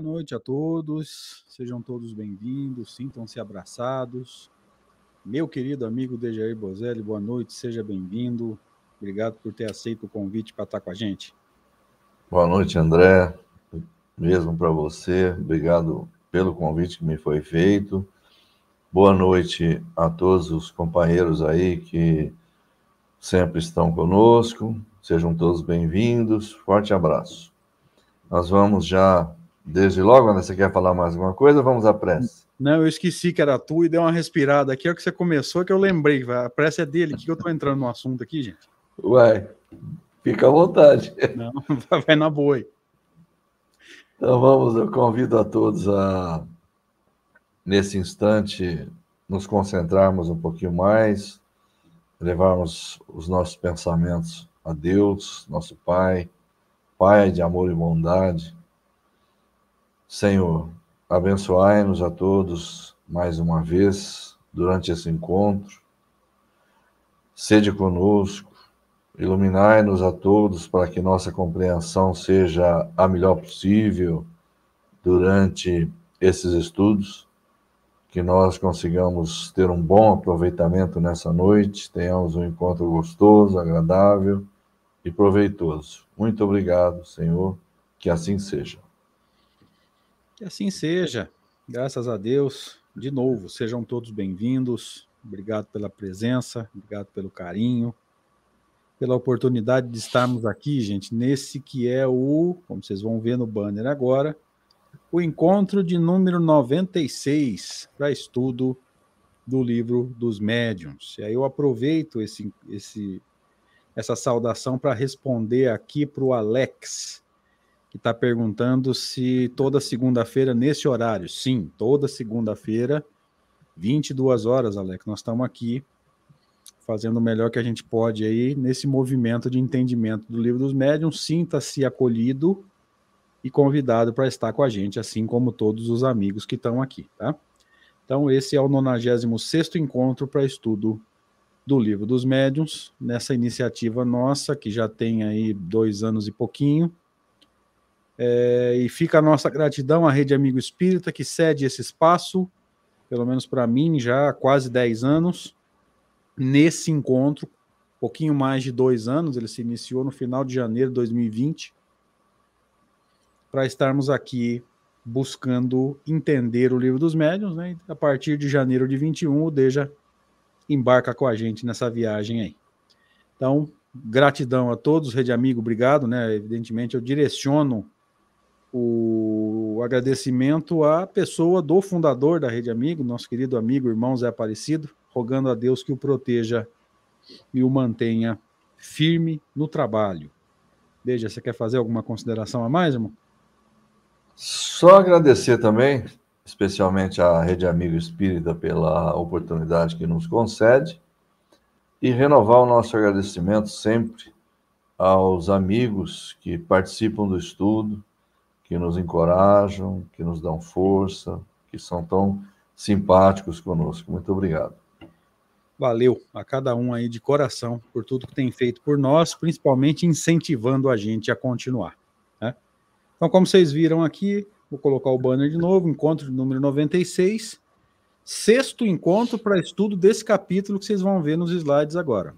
noite a todos, sejam todos bem-vindos, sintam-se abraçados. Meu querido amigo Dejair Bozelli, boa noite, seja bem-vindo. Obrigado por ter aceito o convite para estar com a gente. Boa noite, André. Mesmo para você, obrigado pelo convite que me foi feito. Boa noite a todos os companheiros aí que sempre estão conosco. Sejam todos bem-vindos. Forte abraço. Nós vamos já Desde logo, Ana, você quer falar mais alguma coisa? Vamos à prece. Não, eu esqueci que era tu e dei uma respirada aqui. É o que você começou que eu lembrei. A prece é dele. que eu tô entrando no assunto aqui, gente? Uai, fica à vontade. Não, vai na boa aí. Então vamos, eu convido a todos a, nesse instante, nos concentrarmos um pouquinho mais, levarmos os nossos pensamentos a Deus, nosso Pai, Pai de amor e bondade, Senhor, abençoai-nos a todos mais uma vez durante esse encontro. Sede conosco, iluminai-nos a todos para que nossa compreensão seja a melhor possível durante esses estudos, que nós consigamos ter um bom aproveitamento nessa noite, tenhamos um encontro gostoso, agradável e proveitoso. Muito obrigado, Senhor, que assim seja. Que assim seja. Graças a Deus. De novo, sejam todos bem-vindos. Obrigado pela presença, obrigado pelo carinho, pela oportunidade de estarmos aqui, gente, nesse que é o, como vocês vão ver no banner agora, o encontro de número 96 para estudo do livro dos médiuns. E aí eu aproveito esse, esse, essa saudação para responder aqui para o Alex que está perguntando se toda segunda-feira nesse horário. Sim, toda segunda-feira, 22 horas, Alex. Nós estamos aqui fazendo o melhor que a gente pode aí nesse movimento de entendimento do livro dos médiuns. Sinta-se acolhido e convidado para estar com a gente, assim como todos os amigos que estão aqui, tá? Então, esse é o 96 encontro para estudo do livro dos médiuns, nessa iniciativa nossa, que já tem aí dois anos e pouquinho, é, e fica a nossa gratidão à Rede Amigo Espírita, que cede esse espaço, pelo menos para mim, já há quase 10 anos, nesse encontro, pouquinho mais de dois anos, ele se iniciou no final de janeiro de 2020, para estarmos aqui buscando entender o livro dos médiuns, né? E a partir de janeiro de 21, o Deja embarca com a gente nessa viagem aí. Então, gratidão a todos, Rede Amigo, obrigado, né? Evidentemente, eu direciono o agradecimento à pessoa do fundador da Rede Amigo, nosso querido amigo, irmão Zé Aparecido, rogando a Deus que o proteja e o mantenha firme no trabalho. Veja, você quer fazer alguma consideração a mais, irmão? Só agradecer também, especialmente à Rede Amigo Espírita pela oportunidade que nos concede e renovar o nosso agradecimento sempre aos amigos que participam do estudo, que nos encorajam, que nos dão força, que são tão simpáticos conosco. Muito obrigado. Valeu a cada um aí de coração por tudo que tem feito por nós, principalmente incentivando a gente a continuar. Né? Então, como vocês viram aqui, vou colocar o banner de novo, encontro número 96, sexto encontro para estudo desse capítulo que vocês vão ver nos slides agora.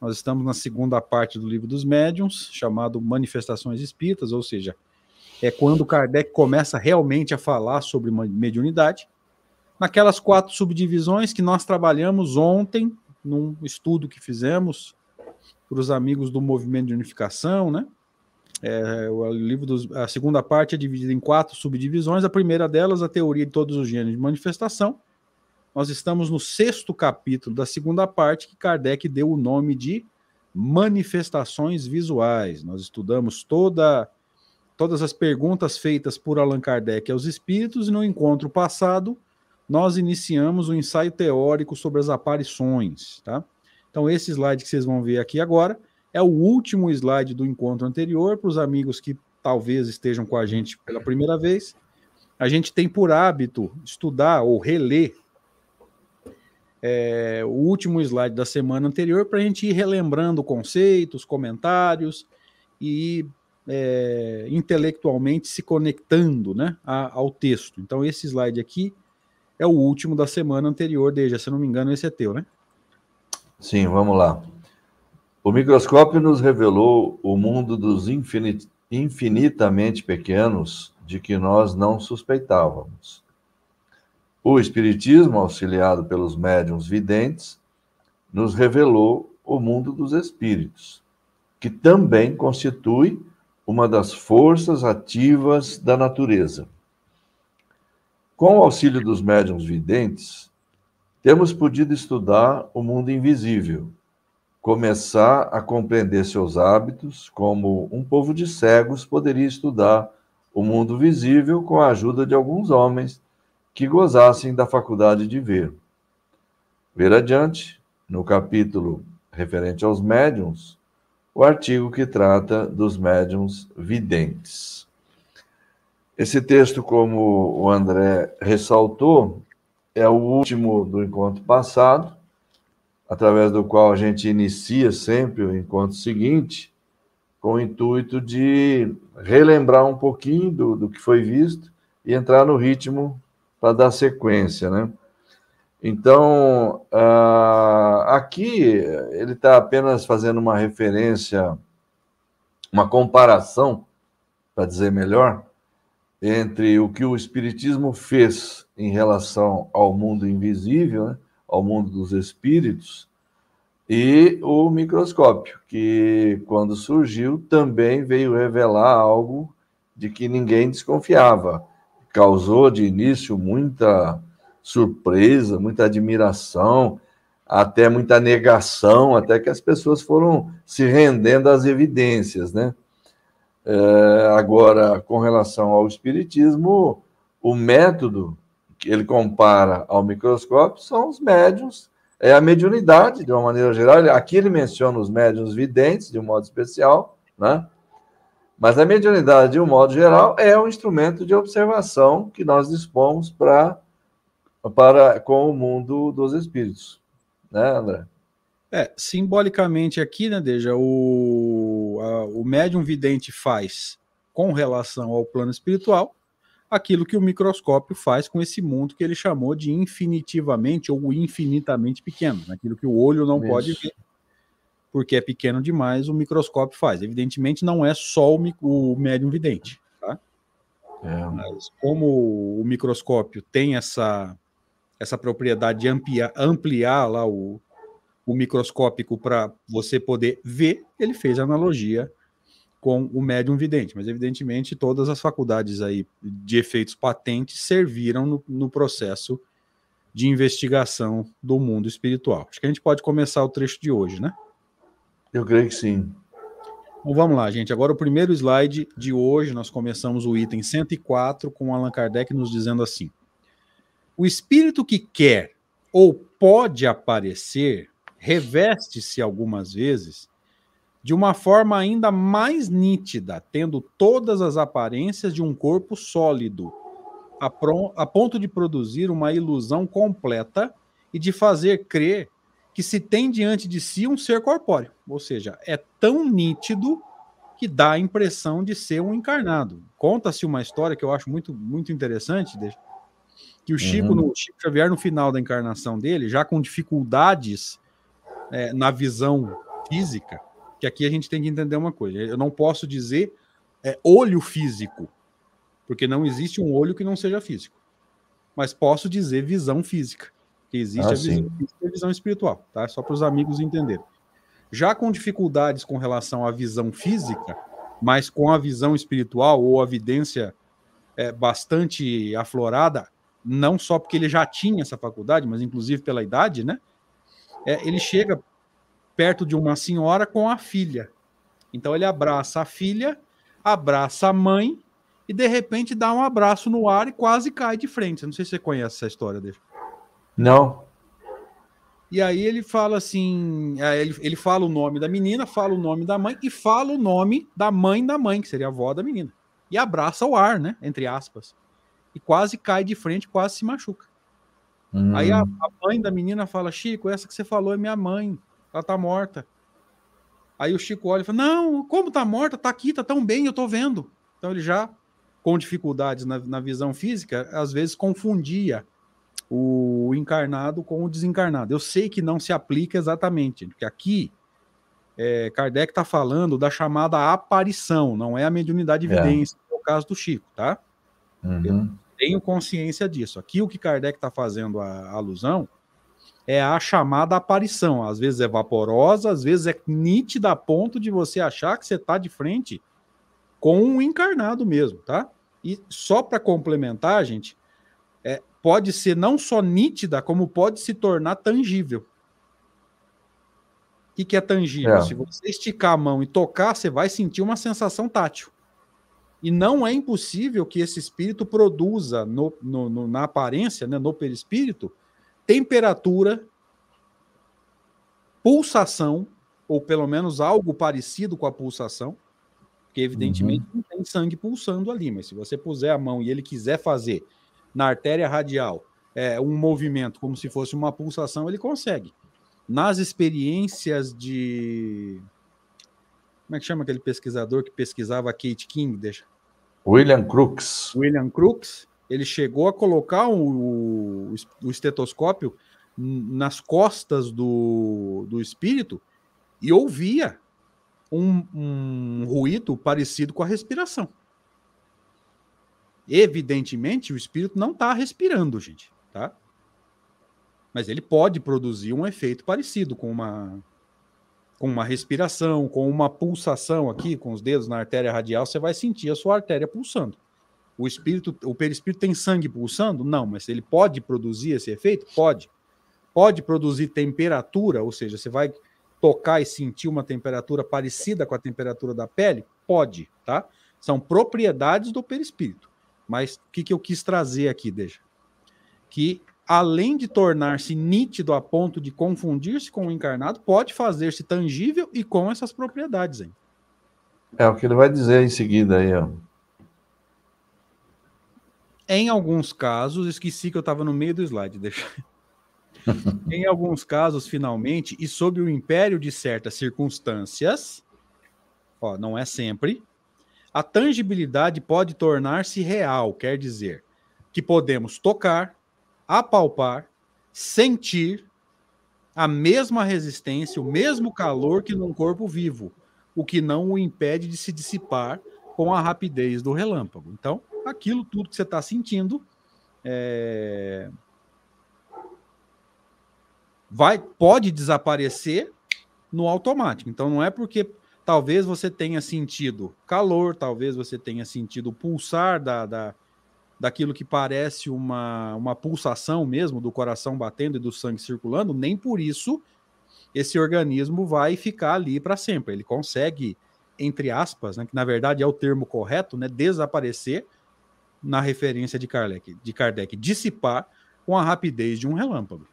Nós estamos na segunda parte do livro dos médiuns, chamado Manifestações Espíritas, ou seja, é quando Kardec começa realmente a falar sobre mediunidade. Naquelas quatro subdivisões que nós trabalhamos ontem, num estudo que fizemos para os amigos do movimento de unificação, né? É, o livro dos, a segunda parte é dividida em quatro subdivisões. A primeira delas, a teoria de todos os gêneros de manifestação. Nós estamos no sexto capítulo da segunda parte, que Kardec deu o nome de manifestações visuais. Nós estudamos toda, todas as perguntas feitas por Allan Kardec aos espíritos e no encontro passado nós iniciamos o um ensaio teórico sobre as aparições, tá? Então esse slide que vocês vão ver aqui agora é o último slide do encontro anterior para os amigos que talvez estejam com a gente pela primeira vez. A gente tem por hábito estudar ou reler é, o último slide da semana anterior para a gente ir relembrando conceitos, comentários e é, intelectualmente se conectando né, a, ao texto. Então, esse slide aqui é o último da semana anterior, desde, se não me engano, esse é teu, né? Sim, vamos lá. O microscópio nos revelou o mundo dos infinit infinitamente pequenos de que nós não suspeitávamos. O Espiritismo, auxiliado pelos médiuns videntes, nos revelou o mundo dos espíritos, que também constitui uma das forças ativas da natureza. Com o auxílio dos médiuns videntes, temos podido estudar o mundo invisível, começar a compreender seus hábitos, como um povo de cegos poderia estudar o mundo visível com a ajuda de alguns homens que gozassem da faculdade de ver. Ver adiante, no capítulo referente aos médiums, o artigo que trata dos médiums videntes. Esse texto, como o André ressaltou, é o último do encontro passado, através do qual a gente inicia sempre o encontro seguinte, com o intuito de relembrar um pouquinho do, do que foi visto e entrar no ritmo para dar sequência, né? Então, uh, aqui ele está apenas fazendo uma referência, uma comparação, para dizer melhor, entre o que o Espiritismo fez em relação ao mundo invisível, né, ao mundo dos espíritos, e o microscópio, que quando surgiu também veio revelar algo de que ninguém desconfiava. Causou de início muita surpresa, muita admiração, até muita negação, até que as pessoas foram se rendendo às evidências, né? É, agora, com relação ao espiritismo, o método que ele compara ao microscópio são os médiums, é a mediunidade, de uma maneira geral. Aqui ele menciona os médiums videntes, de um modo especial, né? Mas a mediunidade, de um modo geral, é um instrumento de observação que nós dispomos pra, para com o mundo dos espíritos. Né, André? É, simbolicamente aqui, né, Deja, o, a, o médium vidente faz com relação ao plano espiritual aquilo que o microscópio faz com esse mundo que ele chamou de infinitivamente ou infinitamente pequeno, aquilo que o olho não Isso. pode ver porque é pequeno demais, o microscópio faz. Evidentemente, não é só o, o médium vidente, tá? É. Mas como o microscópio tem essa, essa propriedade de ampliar, ampliar lá o, o microscópico para você poder ver, ele fez analogia com o médium vidente, mas evidentemente todas as faculdades aí de efeitos patentes serviram no, no processo de investigação do mundo espiritual. Acho que a gente pode começar o trecho de hoje, né? Eu creio que sim. Então vamos lá, gente. Agora o primeiro slide de hoje, nós começamos o item 104 com Allan Kardec nos dizendo assim: O espírito que quer ou pode aparecer reveste-se algumas vezes de uma forma ainda mais nítida, tendo todas as aparências de um corpo sólido, a, a ponto de produzir uma ilusão completa e de fazer crer que se tem diante de si um ser corpóreo, ou seja, é tão nítido que dá a impressão de ser um encarnado. Conta-se uma história que eu acho muito, muito interessante, que o Chico, uhum. no, Chico Xavier, no final da encarnação dele, já com dificuldades é, na visão física, que aqui a gente tem que entender uma coisa, eu não posso dizer é, olho físico, porque não existe um olho que não seja físico, mas posso dizer visão física que existe ah, a, visão, a visão espiritual, tá? Só para os amigos entenderem. Já com dificuldades com relação à visão física, mas com a visão espiritual ou a vidência é, bastante aflorada, não só porque ele já tinha essa faculdade, mas inclusive pela idade, né? É, ele chega perto de uma senhora com a filha. Então ele abraça a filha, abraça a mãe e de repente dá um abraço no ar e quase cai de frente. Não sei se você conhece essa história dele. Não. E aí ele fala assim, é, ele, ele fala o nome da menina, fala o nome da mãe e fala o nome da mãe da mãe, que seria a avó da menina. E abraça o ar, né? Entre aspas. E quase cai de frente, quase se machuca. Hum. Aí a, a, mãe da menina fala: Chico, essa que você falou é minha mãe. Ela tá morta. Aí o Chico olha e fala: Não, como tá morta? Tá aqui, tá tão bem, eu tô vendo. Então ele já, com dificuldades na, na visão física, às vezes confundia o encarnado com o desencarnado. Eu sei que não se aplica exatamente, porque aqui é, Kardec está falando da chamada aparição, não é a mediunidade de é. evidência, é. o caso do Chico, tá? Uhum. Tenho consciência disso. Aqui o que Kardec está fazendo a, a alusão é a chamada aparição. Às vezes é vaporosa, às vezes é nítida a ponto de você achar que você está de frente com um encarnado mesmo, tá? E só para complementar, gente, é, pode ser não só nítida, como pode se tornar tangível. O que, que é tangível? É. Se você esticar a mão e tocar, você vai sentir uma sensação tátil. E não é impossível que esse espírito produza no, no, no, na aparência, né, no perispírito, temperatura, pulsação, ou pelo menos algo parecido com a pulsação, porque evidentemente uhum. não tem sangue pulsando ali, mas se você puser a mão e ele quiser fazer na artéria radial é, um movimento como se fosse uma pulsação, ele consegue. Nas experiências de. Como é que chama aquele pesquisador que pesquisava Kate King? Deixa. William Crookes. William Crookes, ele chegou a colocar o, o estetoscópio nas costas do, do espírito e ouvia um, um ruído parecido com a respiração. Evidentemente, o espírito não está respirando, gente, tá? Mas ele pode produzir um efeito parecido com uma com uma respiração, com uma pulsação aqui, com os dedos na artéria radial, você vai sentir a sua artéria pulsando. O espírito, o perispírito tem sangue pulsando? Não, mas ele pode produzir esse efeito? Pode. Pode produzir temperatura, ou seja, você vai tocar e sentir uma temperatura parecida com a temperatura da pele? Pode, tá? São propriedades do perispírito. Mas o que, que eu quis trazer aqui, deixa? Que além de tornar-se nítido a ponto de confundir-se com o encarnado, pode fazer-se tangível e com essas propriedades. Hein? É o que ele vai dizer em seguida aí, ó. Em alguns casos, esqueci que eu estava no meio do slide, deixa. em alguns casos, finalmente, e sob o império de certas circunstâncias, ó, não é sempre, a tangibilidade pode tornar-se real, quer dizer que podemos tocar, apalpar, sentir a mesma resistência, o mesmo calor que num corpo vivo, o que não o impede de se dissipar com a rapidez do relâmpago. Então, aquilo tudo que você está sentindo é... vai pode desaparecer no automático. Então, não é porque talvez você tenha sentido calor, talvez você tenha sentido o pulsar da, da, daquilo que parece uma, uma pulsação mesmo do coração batendo e do sangue circulando, nem por isso esse organismo vai ficar ali para sempre. Ele consegue, entre aspas, né, que na verdade é o termo correto, né, desaparecer na referência de Kardec, de Kardec, dissipar com a rapidez de um relâmpago.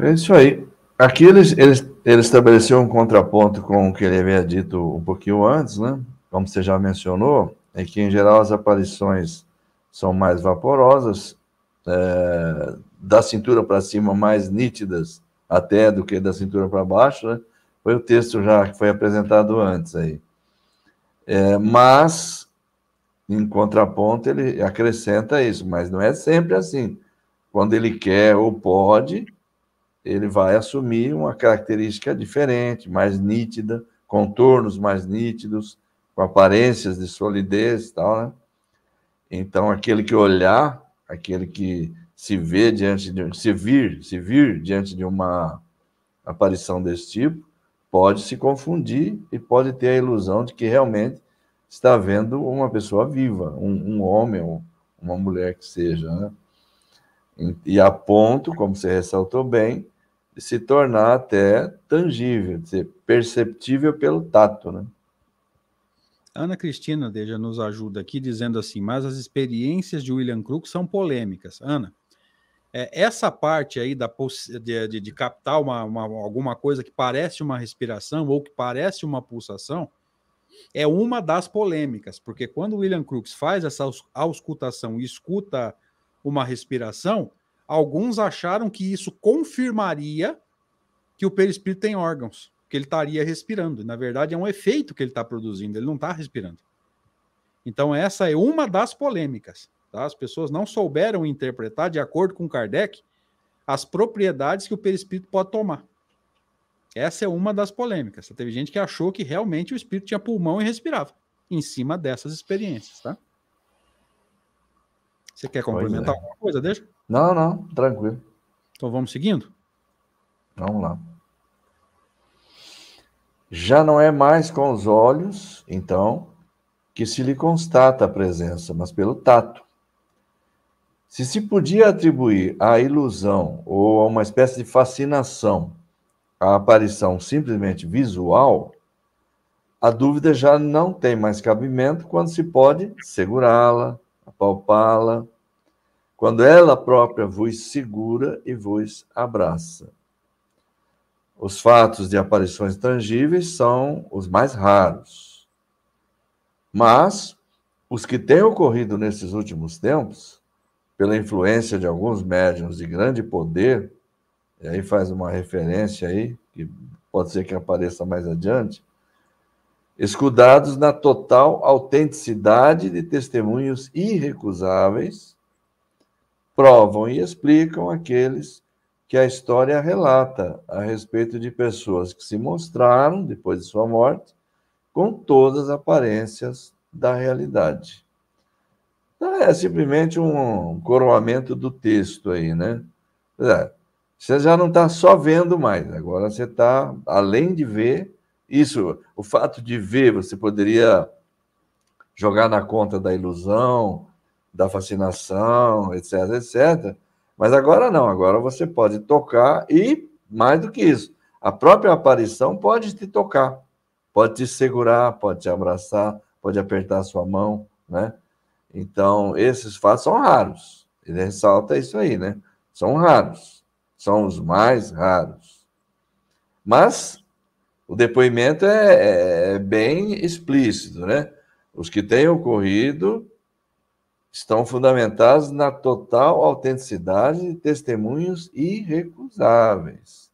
É isso aí. Aqui ele, ele, ele estabeleceu um contraponto com o que ele havia dito um pouquinho antes, né? Como você já mencionou, é que em geral as aparições são mais vaporosas, é, da cintura para cima mais nítidas até do que da cintura para baixo, né? Foi o texto já que foi apresentado antes aí. É, mas, em contraponto, ele acrescenta isso, mas não é sempre assim. Quando ele quer ou pode, ele vai assumir uma característica diferente, mais nítida, contornos mais nítidos, com aparências de solidez e tal, né? Então, aquele que olhar, aquele que se vê diante de se vir, se vir diante de uma aparição desse tipo, pode se confundir e pode ter a ilusão de que realmente está vendo uma pessoa viva, um, um homem uma mulher que seja, né? E a ponto, como você ressaltou bem, de se tornar até tangível, de ser perceptível pelo tato, né? Ana Cristina Deja nos ajuda aqui dizendo assim, mas as experiências de William Crook são polêmicas. Ana, é, essa parte aí da de, de, de captar uma, uma, alguma coisa que parece uma respiração ou que parece uma pulsação, é uma das polêmicas, porque quando William Crookes faz essa auscultação e escuta uma respiração, alguns acharam que isso confirmaria que o perispírito tem órgãos, que ele estaria respirando. Na verdade, é um efeito que ele está produzindo, ele não está respirando. Então, essa é uma das polêmicas. Tá? As pessoas não souberam interpretar, de acordo com Kardec, as propriedades que o perispírito pode tomar. Essa é uma das polêmicas. Teve gente que achou que realmente o espírito tinha pulmão e respirava em cima dessas experiências, tá? Você quer complementar é. alguma coisa, deixa? Não, não, tranquilo. Então vamos seguindo? Vamos lá. Já não é mais com os olhos, então, que se lhe constata a presença, mas pelo tato. Se se podia atribuir à ilusão ou a uma espécie de fascinação a aparição simplesmente visual, a dúvida já não tem mais cabimento quando se pode segurá-la, apalpá-la, quando ela própria vos segura e vos abraça. Os fatos de aparições tangíveis são os mais raros. Mas os que têm ocorrido nesses últimos tempos, pela influência de alguns médiums de grande poder, e aí faz uma referência aí, que pode ser que apareça mais adiante, escudados na total autenticidade de testemunhos irrecusáveis, provam e explicam aqueles que a história relata a respeito de pessoas que se mostraram, depois de sua morte, com todas as aparências da realidade. Então, é simplesmente um coroamento do texto aí, né? É, você já não está só vendo mais, agora você está, além de ver, isso, o fato de ver, você poderia jogar na conta da ilusão, da fascinação, etc, etc. Mas agora não, agora você pode tocar e, mais do que isso, a própria aparição pode te tocar, pode te segurar, pode te abraçar, pode apertar a sua mão, né? Então, esses fatos são raros. Ele ressalta isso aí, né? São raros são os mais raros. Mas o depoimento é, é, é bem explícito, né? Os que têm ocorrido estão fundamentados na total autenticidade de testemunhos irrecusáveis.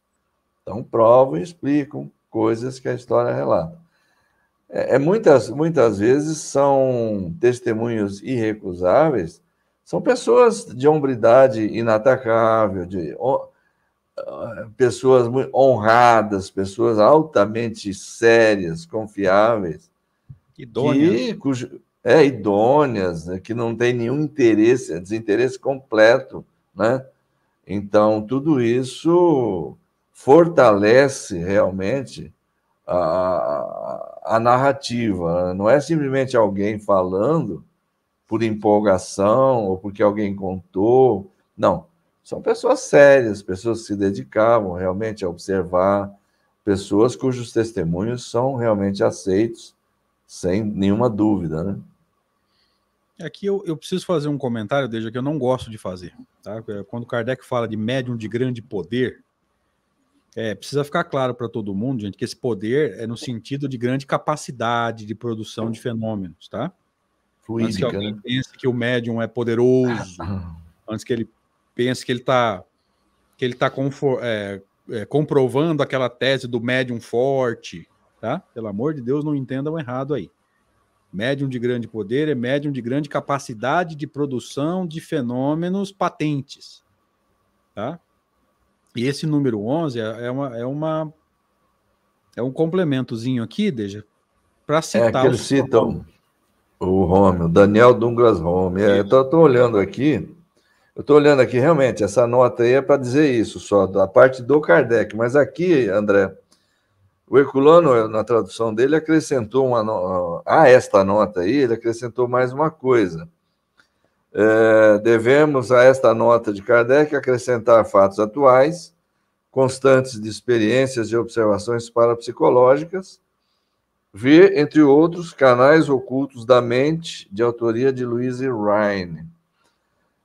Então, provam e explicam coisas que a história relata. É, é, muitas, muitas vezes são testemunhos irrecusáveis, são pessoas de hombridade inatacável, de pessoas honradas, pessoas altamente sérias, confiáveis, idôneas, que, cujo, é, idôneas, né, que não tem nenhum interesse, é desinteresse completo, né? Então, tudo isso fortalece realmente a, a narrativa. Não é simplesmente alguém falando por empolgação ou porque alguém contou. Não são pessoas sérias, pessoas que se dedicavam realmente a observar, pessoas cujos testemunhos são realmente aceitos, sem nenhuma dúvida, né? Aqui eu, eu preciso fazer um comentário, desde que eu não gosto de fazer. Tá? É, quando Kardec fala de médium de grande poder, é, precisa ficar claro para todo mundo, gente, que esse poder é no sentido de grande capacidade de produção de fenômenos, tá? Fluídica, antes que alguém né? pense que o médium é poderoso, antes que ele pensa que ele está que ele está é, é, comprovando aquela tese do médium forte, tá? Pelo amor de Deus, não entendam errado aí. Médium de grande poder é médium de grande capacidade de produção de fenômenos patentes, tá? E esse número 11 é, é uma, é uma é um complementozinho aqui, Deja, para citar. É que eles citam o Rômio, Daniel Douglas Rome. É, eu estou olhando aqui, eu estou olhando aqui, realmente, essa nota aí é para dizer isso, só da parte do Kardec. Mas aqui, André, O Herculano, na tradução dele, acrescentou uma a esta nota aí, ele acrescentou mais uma coisa. É, devemos a esta nota de Kardec acrescentar fatos atuais, constantes de experiências e observações parapsicológicas, ver, entre outros, canais ocultos da mente, de autoria de Louise Rhine.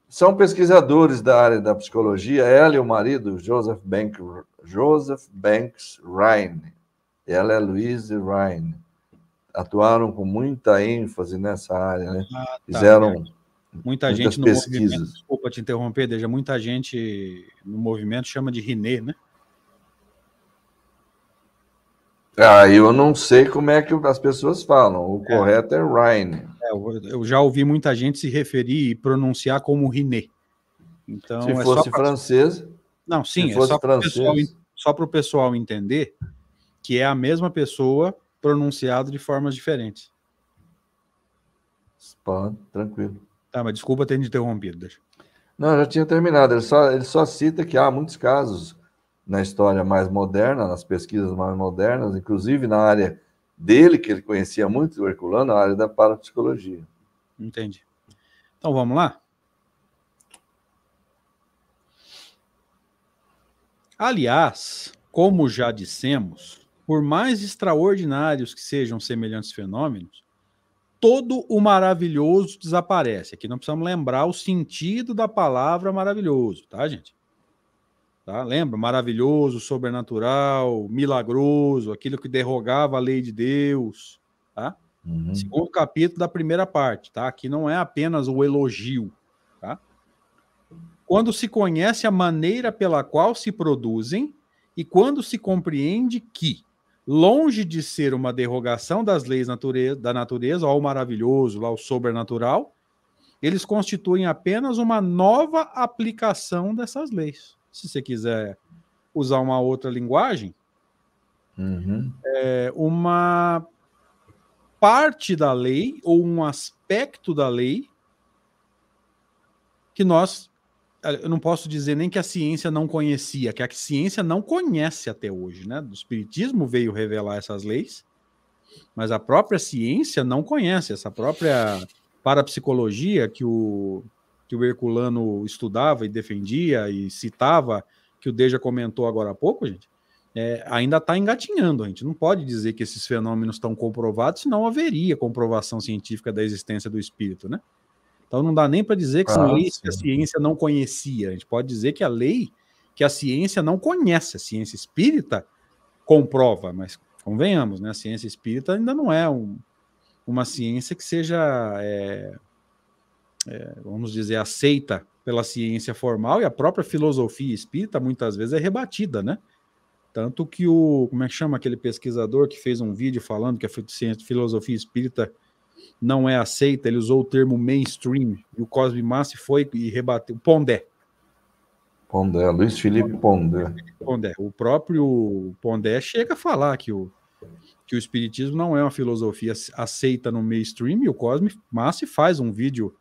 São pesquisadores da área da psicologia, ela e o marido, Joseph, Bank, Joseph Banks Rhine. Ela é Louise Rhine. Atuaram com muita ênfase nessa área, né? Ah, tá. Fizeram muita gente no pesquisas. movimento. Desculpa te interromper, Deja. Muita gente no movimento chama de Riné, né? Ah, eu não sei como é que as pessoas falam. O é. correto é Rhine. É, eu já ouvi muita gente se referir e pronunciar como Riné. Então, se é fosse pra... francês. Não, sim, é só para o pessoal, só pessoal entender que é a mesma pessoa pronunciado de formas diferentes. Pode, tranquilo. Tá, mas desculpa ter interrompido. Deixa. Não, já tinha terminado. Ele só, ele só cita que há muitos casos na história mais moderna, nas pesquisas mais modernas, inclusive na área dele, que ele conhecia muito, o Herculano, na área da parapsicologia. Entendi. Então vamos lá? Aliás, como já dissemos, por mais extraordinários que sejam semelhantes fenômenos, todo o maravilhoso desaparece. Aqui não precisamos lembrar o sentido da palavra maravilhoso, tá, gente? Tá? Lembra? Maravilhoso, sobrenatural, milagroso, aquilo que derrogava a lei de Deus. Tá? Uhum. Segundo capítulo da primeira parte. Tá? Aqui não é apenas o elogio. Tá? Quando se conhece a maneira pela qual se produzem e quando se compreende que, longe de ser uma derrogação das leis natureza, da natureza, ao maravilhoso, ao sobrenatural, eles constituem apenas uma nova aplicação dessas leis se você quiser usar uma outra linguagem, uhum. é uma parte da lei ou um aspecto da lei que nós eu não posso dizer nem que a ciência não conhecia, que a ciência não conhece até hoje, né? O espiritismo veio revelar essas leis, mas a própria ciência não conhece essa própria parapsicologia que o que o Herculano estudava e defendia e citava, que o Deja comentou agora há pouco, gente, é, ainda está engatinhando. A gente não pode dizer que esses fenômenos estão comprovados, senão haveria comprovação científica da existência do espírito, né? Então não dá nem para dizer que ah, são leis sim. que a ciência não conhecia. A gente pode dizer que a lei que a ciência não conhece, a ciência espírita comprova, mas convenhamos, né? A ciência espírita ainda não é um, uma ciência que seja é, é, vamos dizer, aceita pela ciência formal e a própria filosofia espírita muitas vezes é rebatida, né? Tanto que o, como é que chama aquele pesquisador que fez um vídeo falando que a filosofia espírita não é aceita, ele usou o termo mainstream, e o Cosme Massi foi e rebateu, Pondé. Pondé, Luiz Felipe Pondé. Pondé. O próprio Pondé chega a falar que o, que o espiritismo não é uma filosofia aceita no mainstream, e o Cosme Massi faz um vídeo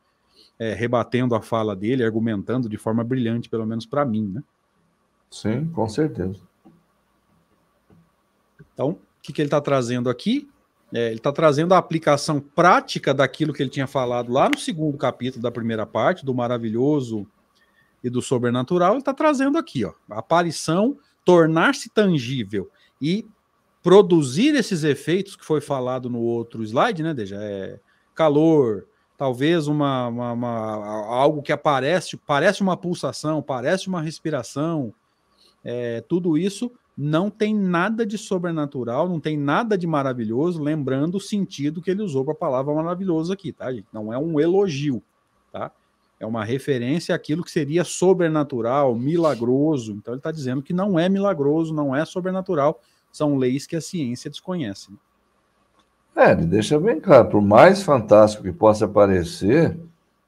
é, rebatendo a fala dele, argumentando de forma brilhante, pelo menos para mim, né? Sim, com certeza. Então, o que, que ele está trazendo aqui? É, ele está trazendo a aplicação prática daquilo que ele tinha falado lá no segundo capítulo da primeira parte, do maravilhoso e do sobrenatural. Ele está trazendo aqui, ó, a aparição, tornar-se tangível e produzir esses efeitos que foi falado no outro slide, né, Deja? É calor, talvez uma, uma, uma, algo que aparece, parece uma pulsação, parece uma respiração, é, tudo isso não tem nada de sobrenatural, não tem nada de maravilhoso, lembrando o sentido que ele usou para a palavra maravilhoso aqui, tá, gente? Não é um elogio, tá? É uma referência àquilo que seria sobrenatural, milagroso. Então ele está dizendo que não é milagroso, não é sobrenatural, são leis que a ciência desconhece. É, ele deixa bem claro, por mais fantástico que possa parecer,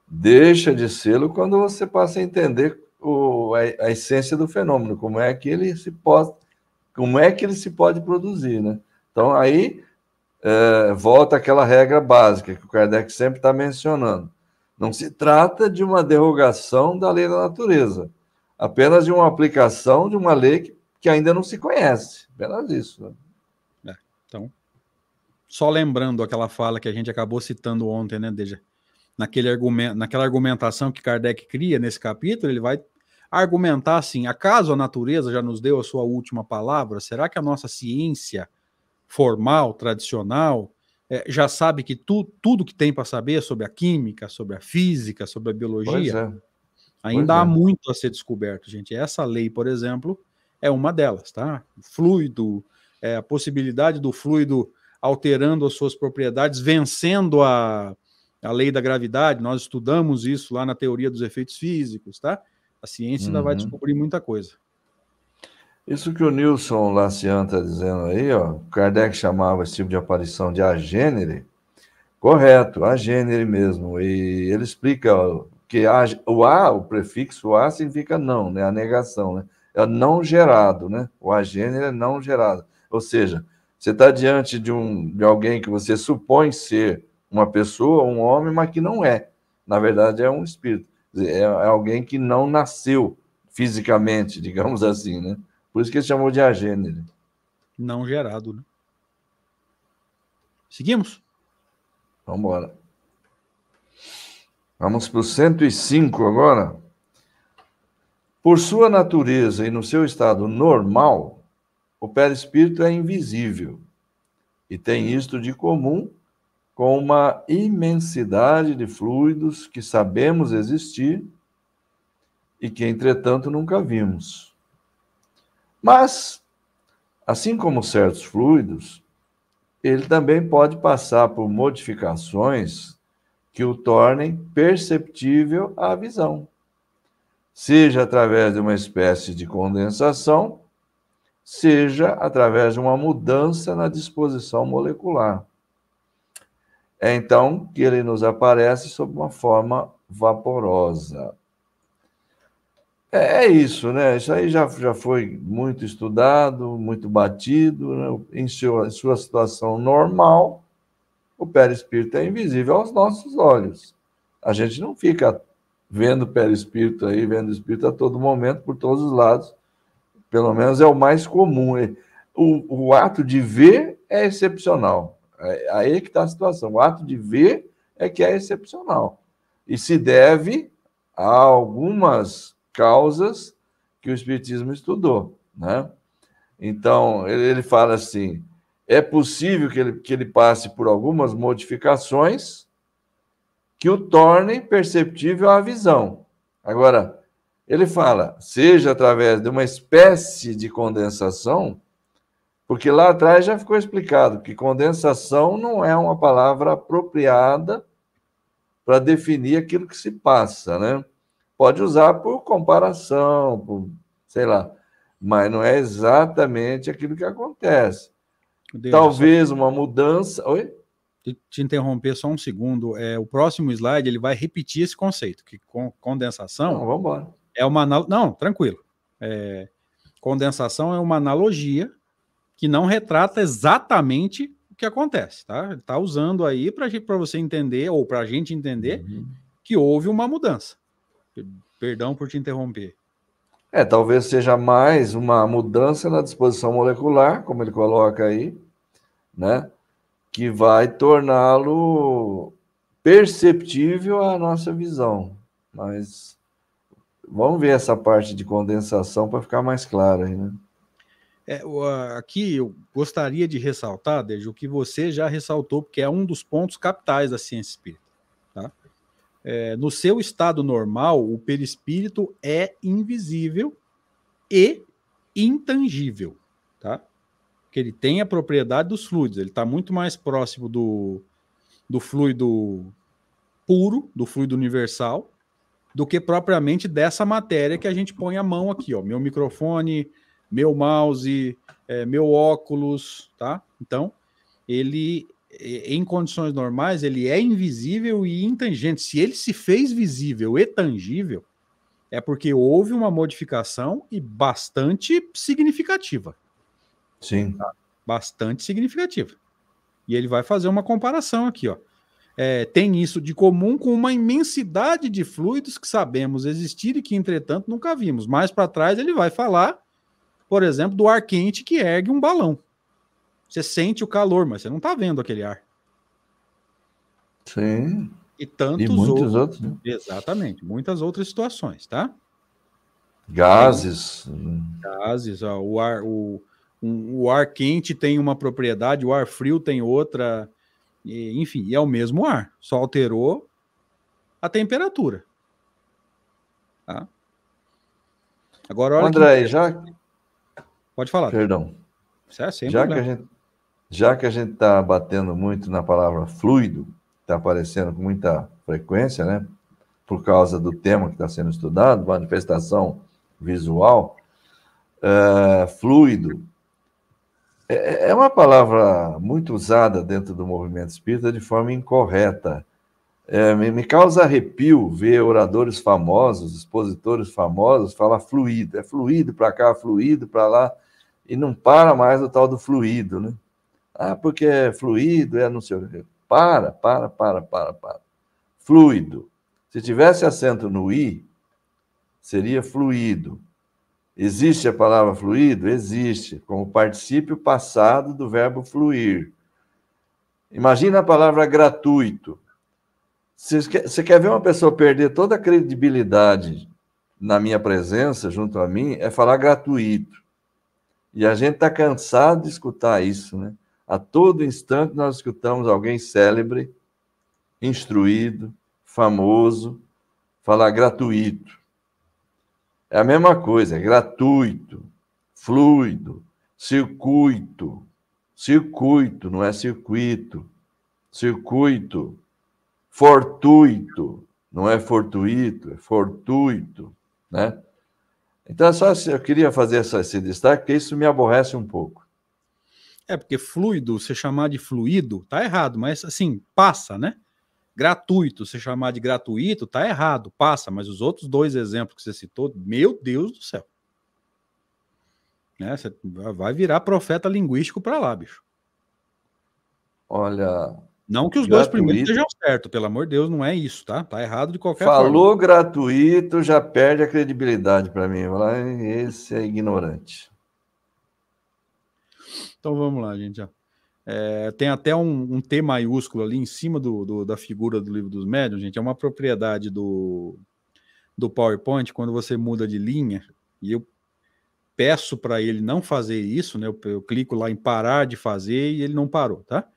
deixa de ser quando você passa a entender o, a, a, essência do fenômeno, como é que ele se pode, como é que ele se pode produzir, né? Então aí é, volta aquela regra básica que o Kardec sempre está mencionando. Não se trata de uma derrogação da lei da natureza, apenas de uma aplicação de uma lei que, que ainda não se conhece, apenas isso. Né? Então, só lembrando aquela fala que a gente acabou citando ontem, né, Deja? Naquele argumento, naquela argumentação que Kardec cria nesse capítulo, ele vai argumentar assim: acaso a natureza já nos deu a sua última palavra? Será que a nossa ciência formal, tradicional, é, já sabe que tu, tudo que tem para saber sobre a química, sobre a física, sobre a biologia, é. ainda há é. muito a ser descoberto, gente. Essa lei, por exemplo, é uma delas, tá? O fluido, é, a possibilidade do fluido alterando as suas propriedades, vencendo a, a lei da gravidade, nós estudamos isso lá na teoria dos efeitos físicos, tá? A ciência uhum. ainda vai uhum. descobrir muita coisa. Isso que o Nilson Lacian está dizendo aí, ó, Kardec chamava esse tipo de aparição de agênere, correto, agênere mesmo. E ele explica ó, que a, o A, o prefixo A significa não, né? A negação, né? É não gerado, né? O agênere é não gerado. Ou seja, você está diante de, um, de alguém que você supõe ser uma pessoa, um homem, mas que não é. Na verdade, é um espírito. É, é alguém que não nasceu fisicamente, digamos assim, né? Por isso que ele chamou de agênere. Não gerado, né? Seguimos? Vamos embora. Vamos para o 105 agora. Por sua natureza e no seu estado normal, o perispírito é invisível e tem isto de comum com uma imensidade de fluidos que sabemos existir e que, entretanto, nunca vimos. Mas, assim como certos fluidos, ele também pode passar por modificações que o tornem perceptível à visão, seja através de uma espécie de condensação, seja através de uma mudança na disposição molecular. É então que ele nos aparece sob uma forma vaporosa. É, é isso, né? Isso aí já, já foi muito estudado, muito batido. Né? Em, sua, em sua situação normal, o perispírito é invisível aos nossos olhos. A gente não fica vendo o perispírito aí, vendo o espírito a todo momento, por todos os lados. Pelo menos é o mais comum. O, o ato de ver é excepcional. É, aí é que está a situação. O ato de ver é que é excepcional. E se deve a algumas causas que o Espiritismo estudou. Né? Então, ele, fala assim: é possível que ele, que ele passe por algumas modificações que o tornem perceptível à visão. Agora, ele fala, seja através de uma espécie de condensação, porque lá atrás já ficou explicado que condensação não é uma palavra apropriada para definir aquilo que se passa, né? Pode usar por comparação, por, sei lá, mas não é exatamente aquilo que acontece. Deus, Talvez só... uma mudança. Oi? Te interromper só um segundo. É, o próximo slide ele vai repetir esse conceito, que com, condensação. Não, vamos embora. É uma não, tranquilo. É, condensação é uma analogia que não retrata exatamente o que acontece, tá? Está usando aí para você entender ou para a gente entender uhum. que houve uma mudança. Perdão por te interromper. É, talvez seja mais uma mudança na disposição molecular, como ele coloca aí, né? Que vai torná-lo perceptível à nossa visão. Mas vamos ver essa parte de condensação para ficar mais claro aí, né? É, aqui eu gostaria de ressaltar, desde o que você já ressaltou, porque é um dos pontos capitais da ciência espírita. Tá? é, no seu estado normal, o perispírito é invisível e intangível, tá? Que ele tem a propriedade dos fluidos, ele está muito mais próximo do, do fluido puro, do fluido universal, do que propriamente dessa matéria que a gente põe a mão aqui, ó, meu microfone, meu mouse, é, meu óculos, tá? Então, ele em condições normais, ele é invisível e intangente. Se ele se fez visível e tangível, é porque houve uma modificação e bastante significativa. Sim. Tá? Bastante significativa. E ele vai fazer uma comparação aqui, ó. É, tem isso de comum com uma imensidade de fluidos que sabemos existir e que, entretanto, nunca vimos. Mais para trás, ele vai falar, por exemplo, do ar quente que ergue um balão. Você sente o calor, mas você não está vendo aquele ar. Sim. E tantos E muitos outros. outros, né? Exatamente, muitas outras situações, tá? Gases. Gases, ó, o ar, o, um- o ar quente tem uma propriedade, o ar frio tem outra, e, enfim, é o mesmo ar, só alterou a temperatura. Tá? Agora, a hora que- André, já, pode falar. perdão, é sem já que, a gente, já que a gente está batendo muito na palavra fluido, está aparecendo com muita frequência, né? Por causa do tema que está sendo estudado, manifestação visual, é, fluido. É, é uma palavra muito usada dentro do movimento espírita de forma incorreta. É, me, me causa arrepio ver oradores famosos, expositores famosos, falar fluido. É fluido para cá, fluido para lá, e não para mais o tal do fluido, né? Ah, porque é fluido, é não sei o quê. Para, para, para, para, para. Fluido. Se tivesse acento no i, seria fluido. Existe a palavra fluido? Existe, como particípio passado do verbo fluir. Imagina a palavra gratuito. Você quer, ver uma pessoa perder toda a credibilidade na minha presença, junto a mim, é falar gratuito. E a gente está cansado de escutar isso, né? A todo instante nós escutamos alguém célebre, instruído, famoso, falar gratuito. É a mesma coisa, é gratuito, fluido, circuito. Circuito, não é circuito. Circuito. Fortuito, não é fortuito, é fortuito, né? Então, é só eu queria fazer essa, esse destaque, porque isso me aborrece um pouco. É, porque fluido, você chamar de fluido, tá errado, mas assim, passa, né? Gratuito, você chamar de gratuito, tá errado, passa, mas os outros dois exemplos que você citou, meu Deus do céu. Né? Você vai virar profeta linguístico para lá, bicho. Olha, Não que os dois Gratuito. primeiros estejam certos, pelo amor de Deus, não é isso, tá? Tá errado de qualquer forma. falou gratuito, já perde a credibilidade para mim. Esse é ignorante. Então vamos lá, gente. É, tem até um, um T maiúsculo ali em cima do, do- da figura do livro dos médiuns, gente. É uma propriedade do, do PowerPoint quando você muda de linha. E eu peço para ele não fazer isso, né? Eu, eu clico lá em parar de fazer e ele não parou, tá?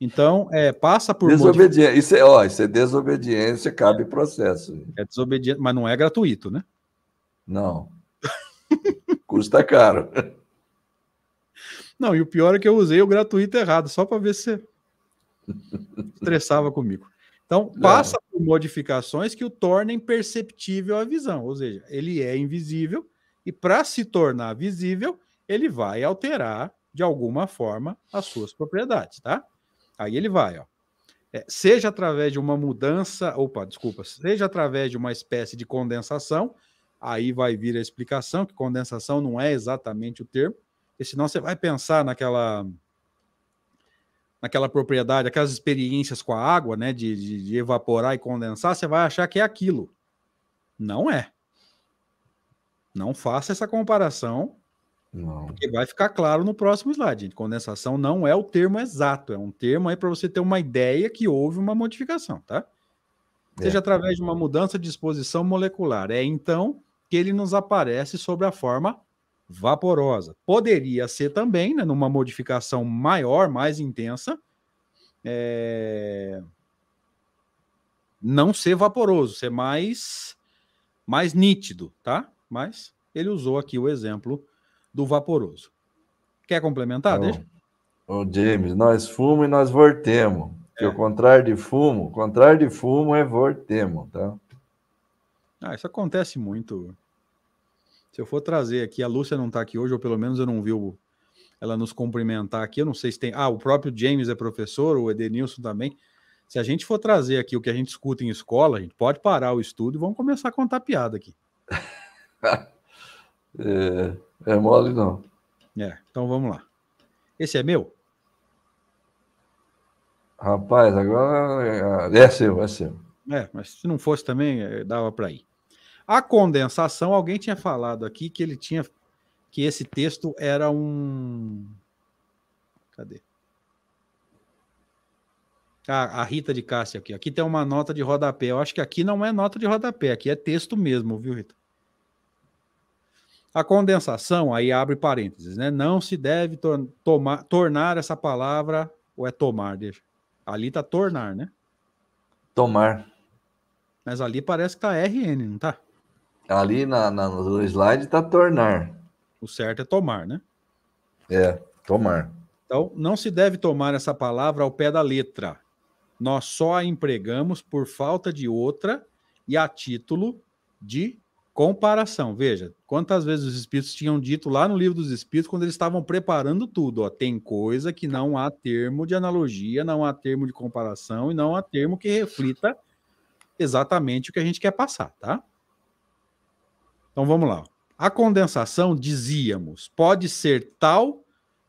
Então, é, passa por Desobediência. Isso é, ó, isso é desobediência, cabe processo. é desobediente, mas não é gratuito, né? Não. Custa caro. Não, e o pior é que eu usei o gratuito errado, só para ver se você estressava comigo. Então, passa por modificações que o tornem perceptível à visão, ou seja, ele é invisível e para se tornar visível, ele vai alterar de alguma forma as suas propriedades, tá? Aí ele vai, ó. É, seja através de uma mudança, opa, desculpa, seja através de uma espécie de condensação, aí vai vir a explicação que condensação não é exatamente o termo, porque senão você vai pensar naquela naquela propriedade, aquelas experiências com a água, né, de, de, de evaporar e condensar, você vai achar que é aquilo. Não é. Não faça essa comparação, Não. porque vai ficar claro no próximo slide. Gente. Condensação não é o termo exato, é um termo aí para você ter uma ideia que houve uma modificação, tá? Seja É. através de uma mudança de exposição molecular. É então que ele nos aparece sob a forma vaporosa. Poderia ser também, né, numa modificação maior, mais intensa, é, não ser vaporoso, ser mais, mais nítido, tá? Mas ele usou aqui o exemplo do vaporoso. Quer complementar? Ô, Deixa. ô, James, nós fumo e nós vortemos. Que É. o contrário de fumo, o contrário de fumo é vortemo, tá? Ah, isso acontece muito. Se eu for trazer aqui, a Lúcia não está aqui hoje, ou pelo menos eu não vi o- ela nos cumprimentar aqui. Eu não sei se tem. Ah, o próprio James é professor, o Edenilson também. Se a gente for trazer aqui o que a gente escuta em escola, a gente pode parar o estudo e vamos começar a contar piada aqui. É, é mole, não. É, então vamos lá. Esse é meu? Rapaz, agora é seu, é seu. É, mas se não fosse também, eh, dava para ir. A condensação, alguém tinha falado aqui que ele tinha que esse texto era um Cadê? Ah, a Rita de Cássia aqui. Aqui tem uma nota de rodapé. Eu acho que aqui não é nota de rodapé, aqui é texto mesmo, viu, Rita? A condensação, aí abre parênteses, né? Não se deve tor tomar, tornar essa palavra, ou é tomar, deixa. Ali tá tornar, né? Tomar. Mas ali parece que tá RN, não tá? Ali na, na, no slide tá tornar. O certo é tomar, né? É, tomar. Então, não se deve tomar essa palavra ao pé da letra. Nós só a empregamos por falta de outra e a título de comparação. Veja, quantas vezes os espíritos tinham dito lá no livro dos espíritos quando eles estavam preparando tudo, ó, tem coisa que não há termo de analogia, não há termo de comparação e não há termo que reflita exatamente o que a gente quer passar, tá? Então vamos lá. A condensação, dizíamos, pode ser tal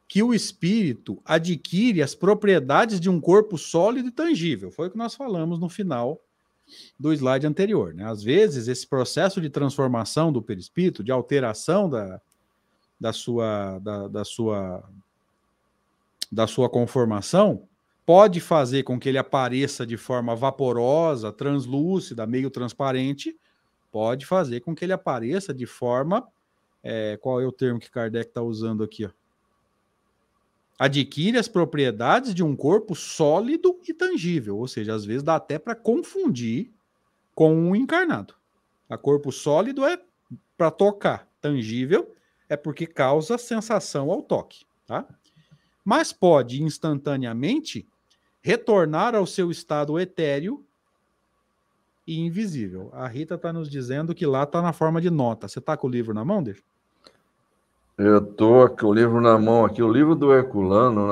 que o espírito adquire as propriedades de um corpo sólido e tangível. Foi o que nós falamos no final do slide anterior. Né? Às vezes, esse processo de transformação do perispírito, de alteração da, da, sua, da, da, sua, da sua conformação, pode fazer com que ele apareça de forma vaporosa, translúcida, meio transparente, pode fazer com que ele apareça de forma. É, qual é o termo que Kardec está usando aqui? Ó? Adquire as propriedades de um corpo sólido e tangível, ou seja, às vezes dá até para confundir com um encarnado. A corpo sólido é para tocar, tangível é porque causa sensação ao toque, tá? Mas pode instantaneamente retornar ao seu estado etéreo e invisível. A Rita está nos dizendo que lá está na forma de nota. Você está com o livro na mão, deixa? Eu estou com o livro na mão aqui, o livro do Herculano,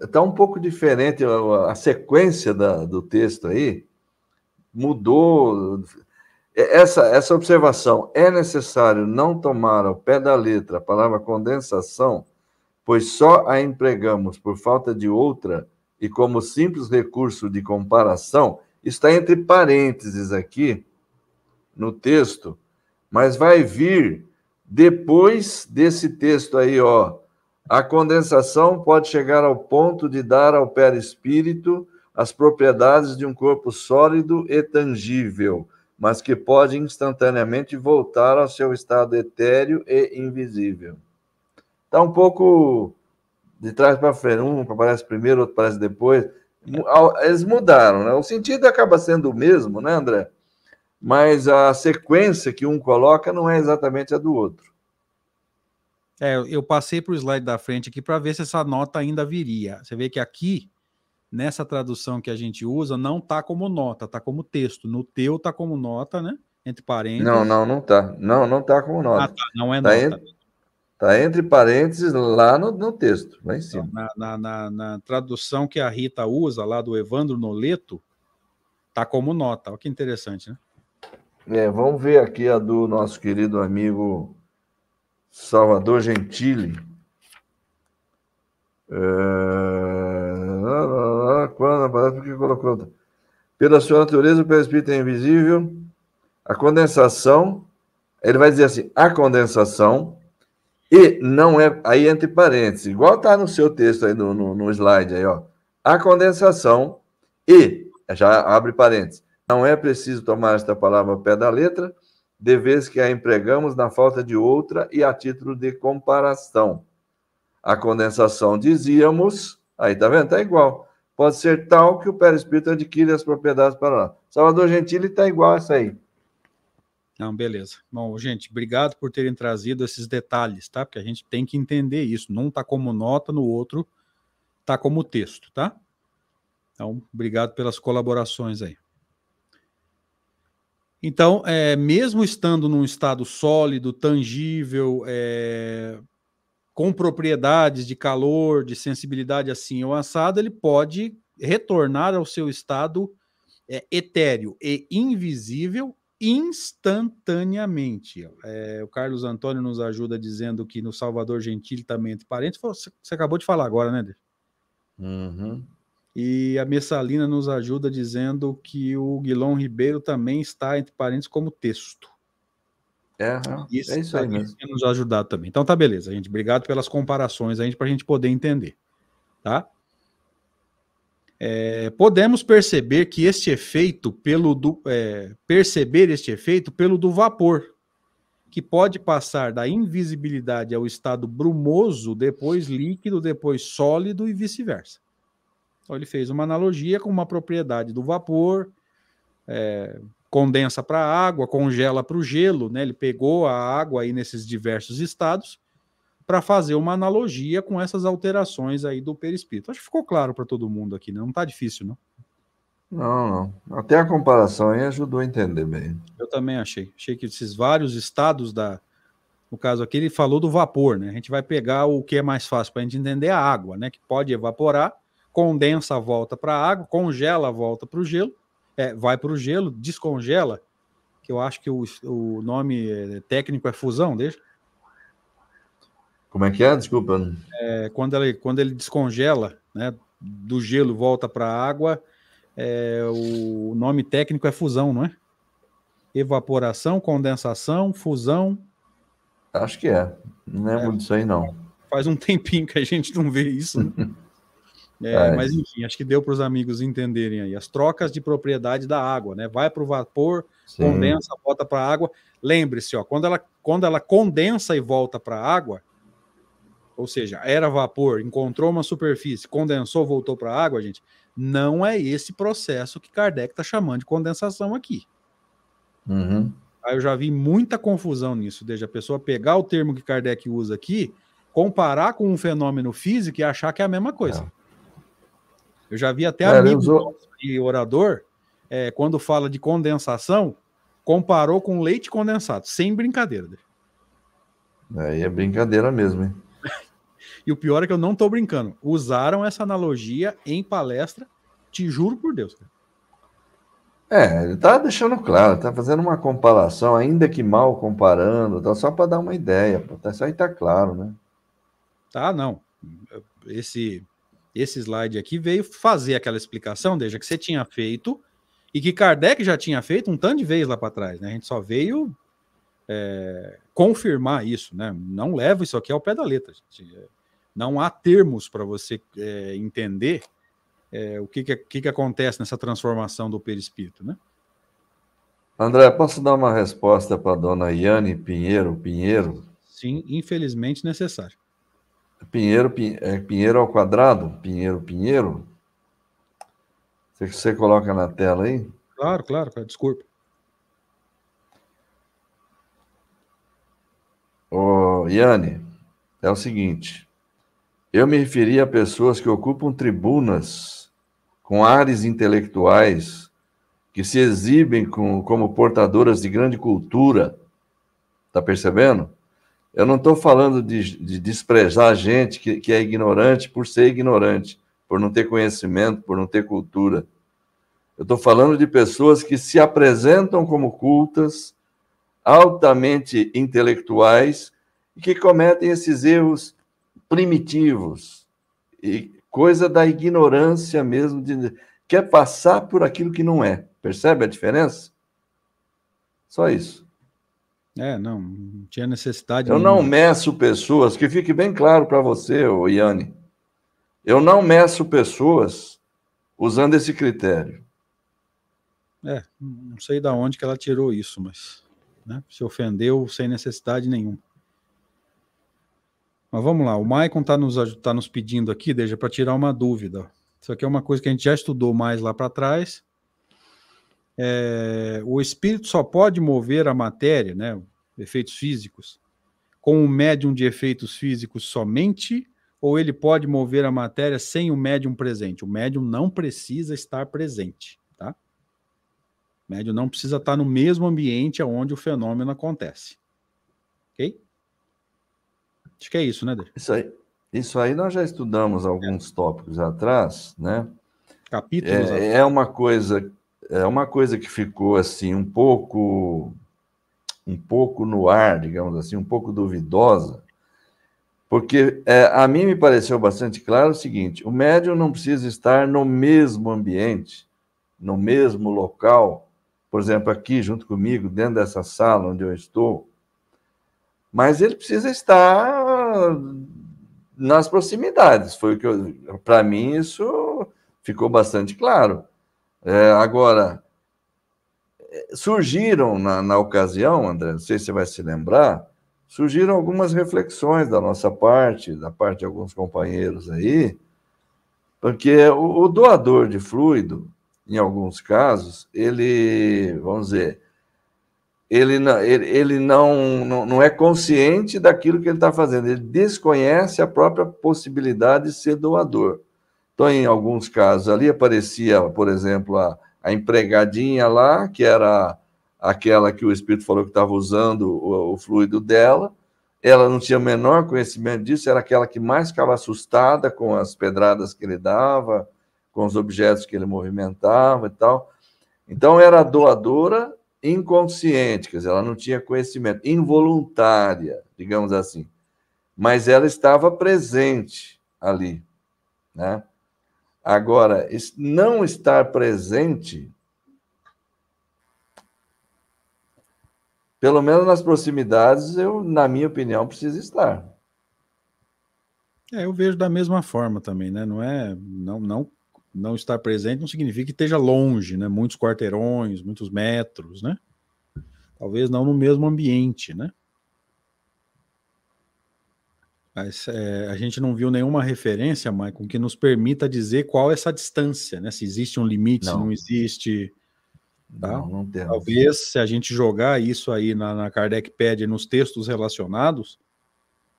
está né, é, um pouco diferente a, a sequência da, do texto aí, mudou. Essa, essa observação, é necessário não tomar ao pé da letra a palavra condensação, pois só a empregamos por falta de outra e como simples recurso de comparação, está entre parênteses aqui no texto, mas vai vir depois desse texto aí, ó, a condensação pode chegar ao ponto de dar ao perispírito as propriedades de um corpo sólido e tangível, mas que pode instantaneamente voltar ao seu estado etéreo e invisível. Está um pouco de trás para frente, um aparece primeiro, outro aparece depois. Eles mudaram, né? O sentido acaba sendo o mesmo, né, André? Mas a sequência que um coloca não é exatamente a do outro. É, eu passei para o slide da frente aqui para ver se essa nota ainda viria. Você vê que aqui, nessa tradução que a gente usa, não está como nota, está como texto. No teu está como nota, né? Entre parênteses. Não, não, não está. Não, não está como nota. Ah, tá. Não é tá nota. Está entre parênteses lá no, no texto, lá em cima. Na, na, na, na, tradução que a Rita usa, lá do Evandro Noleto, está como nota. Olha que interessante, né? É, vamos ver aqui a do nosso querido amigo Salvador Gentili. É... Quando aparece, porque colocou. Pela sua natureza, o perispírito é invisível. A condensação, ele vai dizer assim: a condensação, e não é. Aí entre parênteses, igual está no seu texto aí no, no, no slide aí, ó. A condensação e, já abre parênteses, não é preciso tomar esta palavra ao pé da letra, de vez que a empregamos na falta de outra e a título de comparação. A condensação, dizíamos, aí tá vendo? Tá igual. Pode ser tal que o perispírito adquire as propriedades para lá. Salvador Gentili tá igual essa aí. Não, beleza. Bom, gente, obrigado por terem trazido esses detalhes, tá? Porque a gente tem que entender isso. Num tá como nota, no outro tá como texto, tá? Então, obrigado pelas colaborações aí. Então, é, mesmo estando num estado sólido, tangível, é, com propriedades de calor, de sensibilidade assim ou assado, ele pode retornar ao seu estado é, etéreo e invisível instantaneamente. É, o Carlos Antônio nos ajuda dizendo que no Salvador Gentil também entre parentes. Você, acabou de falar agora, né, Uhum. E a Messalina nos ajuda dizendo que o Guilom Ribeiro também está entre parênteses como texto. É, isso, é isso aí mesmo. nos ajudar também. Então tá beleza, gente. Obrigado pelas comparações aí para a gente poder entender. tá? É, podemos perceber que este efeito pelo do, é, perceber este efeito pelo do vapor, que pode passar da invisibilidade ao estado brumoso, depois líquido, depois sólido e vice-versa. Então ele fez uma analogia com uma propriedade do vapor, é, condensa para a água, congela para o gelo, né? Ele pegou a água aí nesses diversos estados para fazer uma analogia com essas alterações aí do perispírito. Acho que ficou claro para todo mundo aqui, né? Não está difícil, não? Não, não. Até a comparação aí ajudou a entender bem. Eu também achei. Achei que esses vários estados da. No caso aqui, ele falou do vapor, né? A gente vai pegar o que é mais fácil para a gente entender a água, né? Que pode evaporar, condensa a volta para a água, congela a volta para o gelo, é, vai para o gelo, descongela, que eu acho que o, o nome é, técnico é fusão, deixa. Como é que é? Desculpa. É, quando, ele, quando ele descongela, né, do gelo volta para a água, é, o nome técnico é fusão, não é? Evaporação, condensação, fusão. Acho que é. Não lembro é, disso aí, não. Faz um tempinho que a gente não vê isso. Né? É, mas enfim, acho que deu para os amigos entenderem aí. As trocas de propriedade da água, né? Vai para o vapor, Sim. condensa, volta para a água. Lembre-se, ó, quando ela, quando ela condensa e volta para a água, ou seja, era vapor, encontrou uma superfície, condensou, voltou para a água, gente, não é esse processo que Kardec está chamando de condensação aqui. Uhum. Aí eu já vi muita confusão nisso, desde a pessoa pegar o termo que Kardec usa aqui, comparar com um fenômeno físico e achar que é a mesma coisa. Eu já vi até é, amigo usou... e orador, é, quando fala de condensação, comparou com leite condensado, sem brincadeira. Aí é brincadeira mesmo, hein? E o pior é que eu não estou brincando. Usaram essa analogia em palestra, te juro por Deus. É, ele está deixando claro, está fazendo uma comparação, ainda que mal comparando, tá, só para dar uma ideia. Tá, isso aí está claro, né? Tá, não. Esse, esse slide aqui veio fazer aquela explicação, desde que você tinha feito e que Kardec já tinha feito um tanto de vezes lá para trás, né? A gente só veio é, confirmar isso, né? Não leva isso aqui ao pé da letra. Gente. Não há termos para você é, entender é, o que, que, que, acontece nessa transformação do perispírito, né? André, posso dar uma resposta para a dona Iane Pinheiro Pinheiro? Sim, infelizmente necessário. Pinheiro, é Pinheiro ao quadrado? Pinheiro Pinheiro? Você, você coloca na tela aí? Claro, claro, desculpa. Ô, Iane, é o seguinte. Eu me referi a pessoas que ocupam tribunas com ares intelectuais, que se exibem com, como portadoras de grande cultura. Está percebendo? Eu não estou falando de, de, desprezar gente que, que é ignorante por ser ignorante, por não ter conhecimento, por não ter cultura. Eu estou falando de pessoas que se apresentam como cultas, altamente intelectuais e que cometem esses erros primitivos e coisa da ignorância mesmo de quer passar por aquilo que não é. Percebe a diferença? Só isso. É, não, não tinha necessidade. Eu nenhuma. não meço pessoas, que fique bem claro para você, ô Iane. Eu não meço pessoas usando esse critério. É, não sei de onde que ela tirou isso, mas né, se ofendeu sem necessidade nenhuma. Mas vamos lá, o Maicon está nos, tá nos pedindo aqui, deixa para tirar uma dúvida. Isso aqui é uma coisa que a gente já estudou mais lá para trás. É, o espírito só pode mover a matéria, né, efeitos físicos, com o médium de efeitos físicos somente, ou ele pode mover a matéria sem o médium presente? O médium não precisa estar presente, tá? O médium não precisa estar no mesmo ambiente onde o fenômeno acontece. Ok? Acho que é isso, né, Dê? Isso aí, isso aí nós já estudamos alguns é. tópicos atrás, né? Capítulos. É, é, uma coisa, é uma coisa que ficou assim um pouco, um pouco no ar, digamos assim, um pouco duvidosa, porque é, a mim me pareceu bastante claro o seguinte: o médium não precisa estar no mesmo ambiente, no mesmo local, por exemplo, aqui junto comigo, dentro dessa sala onde eu estou, mas ele precisa estar nas proximidades. Foi o que para mim isso ficou bastante claro. É, agora surgiram na, na ocasião, André, não sei se você vai se lembrar, surgiram algumas reflexões da nossa parte, da parte de alguns companheiros aí, porque o, o doador de fluido, em alguns casos, ele, vamos dizer, ele, ele, ele não, não, não é consciente daquilo que ele está fazendo, ele desconhece a própria possibilidade de ser doador. Então, em alguns casos, ali aparecia, por exemplo, a, a empregadinha lá, que era aquela que o Espírito falou que estava usando o, o, fluido dela, ela não tinha o menor conhecimento disso, era aquela que mais ficava assustada com as pedradas que ele dava, com os objetos que ele movimentava e tal. Então, era doadora inconsciente, quer dizer, ela não tinha conhecimento, involuntária, digamos assim. Mas ela estava presente ali, né? Agora, não estar presente, pelo menos nas proximidades, eu, na minha opinião, precisa estar. É, eu vejo da mesma forma também, né? Não é não, não não estar presente não significa que esteja longe, né? Muitos quarteirões, muitos metros, né? Talvez não no mesmo ambiente, né? Mas é, a gente não viu nenhuma referência, Maicon, que nos permita dizer qual é essa distância, né? Se existe um limite, não. se não existe. Tá? Não, não temos. Talvez, se a gente jogar isso aí na, na Kardecpédia, nos textos relacionados,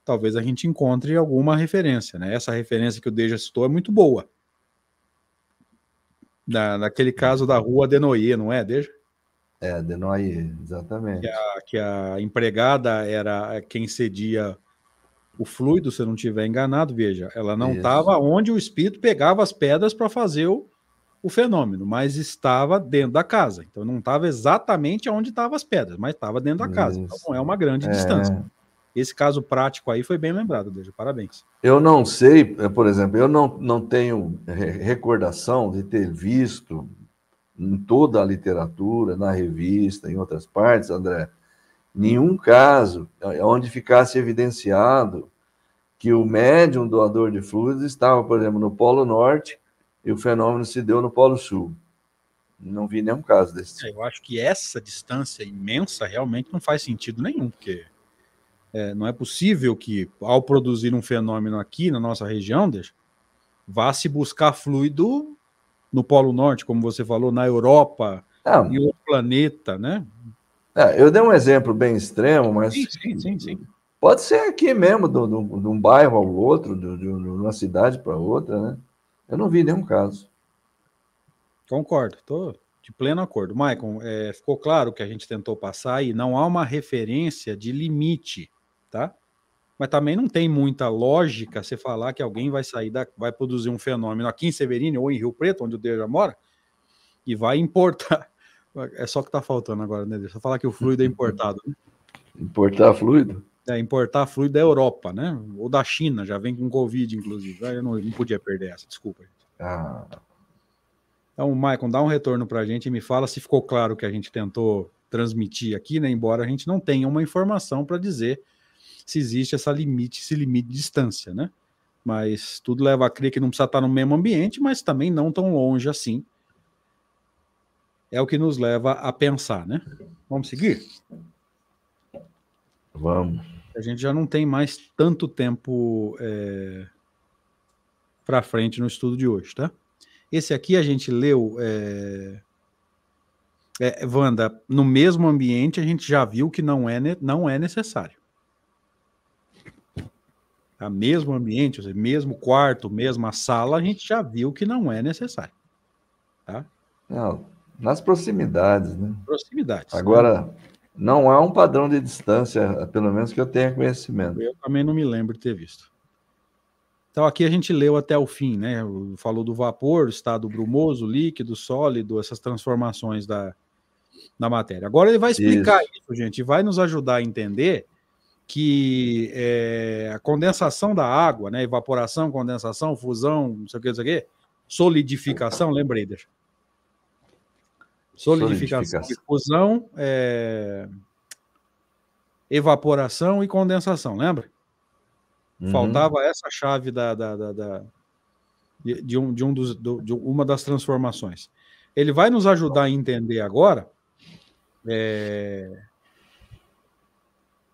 talvez a gente encontre alguma referência, né? Essa referência que o Deja citou é muito boa. Na, naquele caso da rua Denoyer, não é, Deja? É, Denoyer, exatamente. Que a, que a empregada era quem cedia o fluido, se eu não estiver enganado, veja, ela não estava onde o espírito pegava as pedras para fazer o, o fenômeno, mas estava dentro da casa. Então não estava exatamente onde estavam as pedras, mas estava dentro da casa. Então não é uma grande é... distância. Esse caso prático aí foi bem lembrado, Deja. Parabéns. Eu não sei, eh, por exemplo, eu não, não tenho recordação de ter visto em toda a literatura, na revista, em outras partes, André, nenhum caso onde ficasse evidenciado que o médium doador de fluidos estava, por exemplo, no Polo Norte e o fenômeno se deu no Polo Sul. Não vi nenhum caso desse. É, eu acho que essa distância imensa realmente não faz sentido nenhum, porque é, não é possível que, ao produzir um fenômeno aqui na nossa região, deixa, vá se buscar fluido no Polo Norte, como você falou, na Europa, não. em outro planeta, né? É, eu dei um exemplo bem extremo, mas. Sim, sim, sim. sim. Pode ser aqui mesmo, de um bairro ao outro, de, de uma cidade para outra, né? Eu não vi nenhum caso. Concordo, estou de pleno acordo. Maicon, é, ficou claro que a gente tentou passar e não há uma referência de limite, tá? Mas também não tem muita lógica você falar que alguém vai sair da, vai produzir um fenômeno aqui em Severino ou em Rio Preto, onde o Deus mora, e vai importar é só que tá faltando agora, né? Deixa eu falar que o fluido é importado. Né? Importar fluido? É, importar fluido da Europa, né? Ou da China, já vem com Covid, inclusive. Eu não, não podia perder essa, desculpa. Ah. Então, Maicon, dá um retorno para a gente e me fala se ficou claro o que a gente tentou transmitir aqui, né? Embora a gente não tenha uma informação para dizer se existe essa limite, esse limite de distância, né? Mas tudo leva a crer que não precisa estar no mesmo ambiente, mas também não tão longe assim é o que nos leva a pensar, né? Vamos seguir? Vamos. A gente já não tem mais tanto tempo é, para frente no estudo de hoje, tá? Esse aqui a gente leu, é, é, Wanda, no mesmo ambiente a gente já viu que não é, não é necessário. A tá? mesmo ambiente, ou seja, mesmo quarto, mesma sala, a gente já viu que não é necessário. Tá? Não, nas proximidades, né? Proximidades. Agora, né? não há um padrão de distância, pelo menos que eu tenha conhecimento. Eu também não me lembro de ter visto. Então, aqui a gente leu até o fim, né? Falou do vapor, estado brumoso, líquido, sólido, essas transformações da, da matéria. Agora ele vai explicar isso, isso gente, e vai nos ajudar a entender que é, a condensação da água, né? Evaporação, condensação, fusão, não sei o que, não sei o que, solidificação, lembrei, deixa Solidificação, difusão, é... evaporação e condensação, lembra? Uhum. Faltava essa chave da, da, da, da de, de, um, de, um dos, do, de uma das transformações. Ele vai nos ajudar a entender agora é,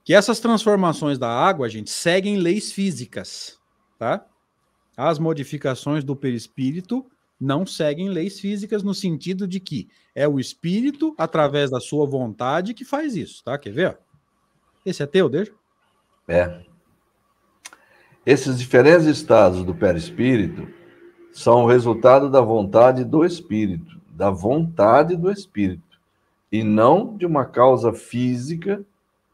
que essas transformações da água, gente, seguem leis físicas, tá? As modificações do perispírito não seguem leis físicas no sentido de que é o espírito, através da sua vontade, que faz isso, tá? Quer ver? Esse é teu, deixa? É. Esses diferentes estados do perispírito são o resultado da vontade do espírito, da vontade do espírito, e não de uma causa física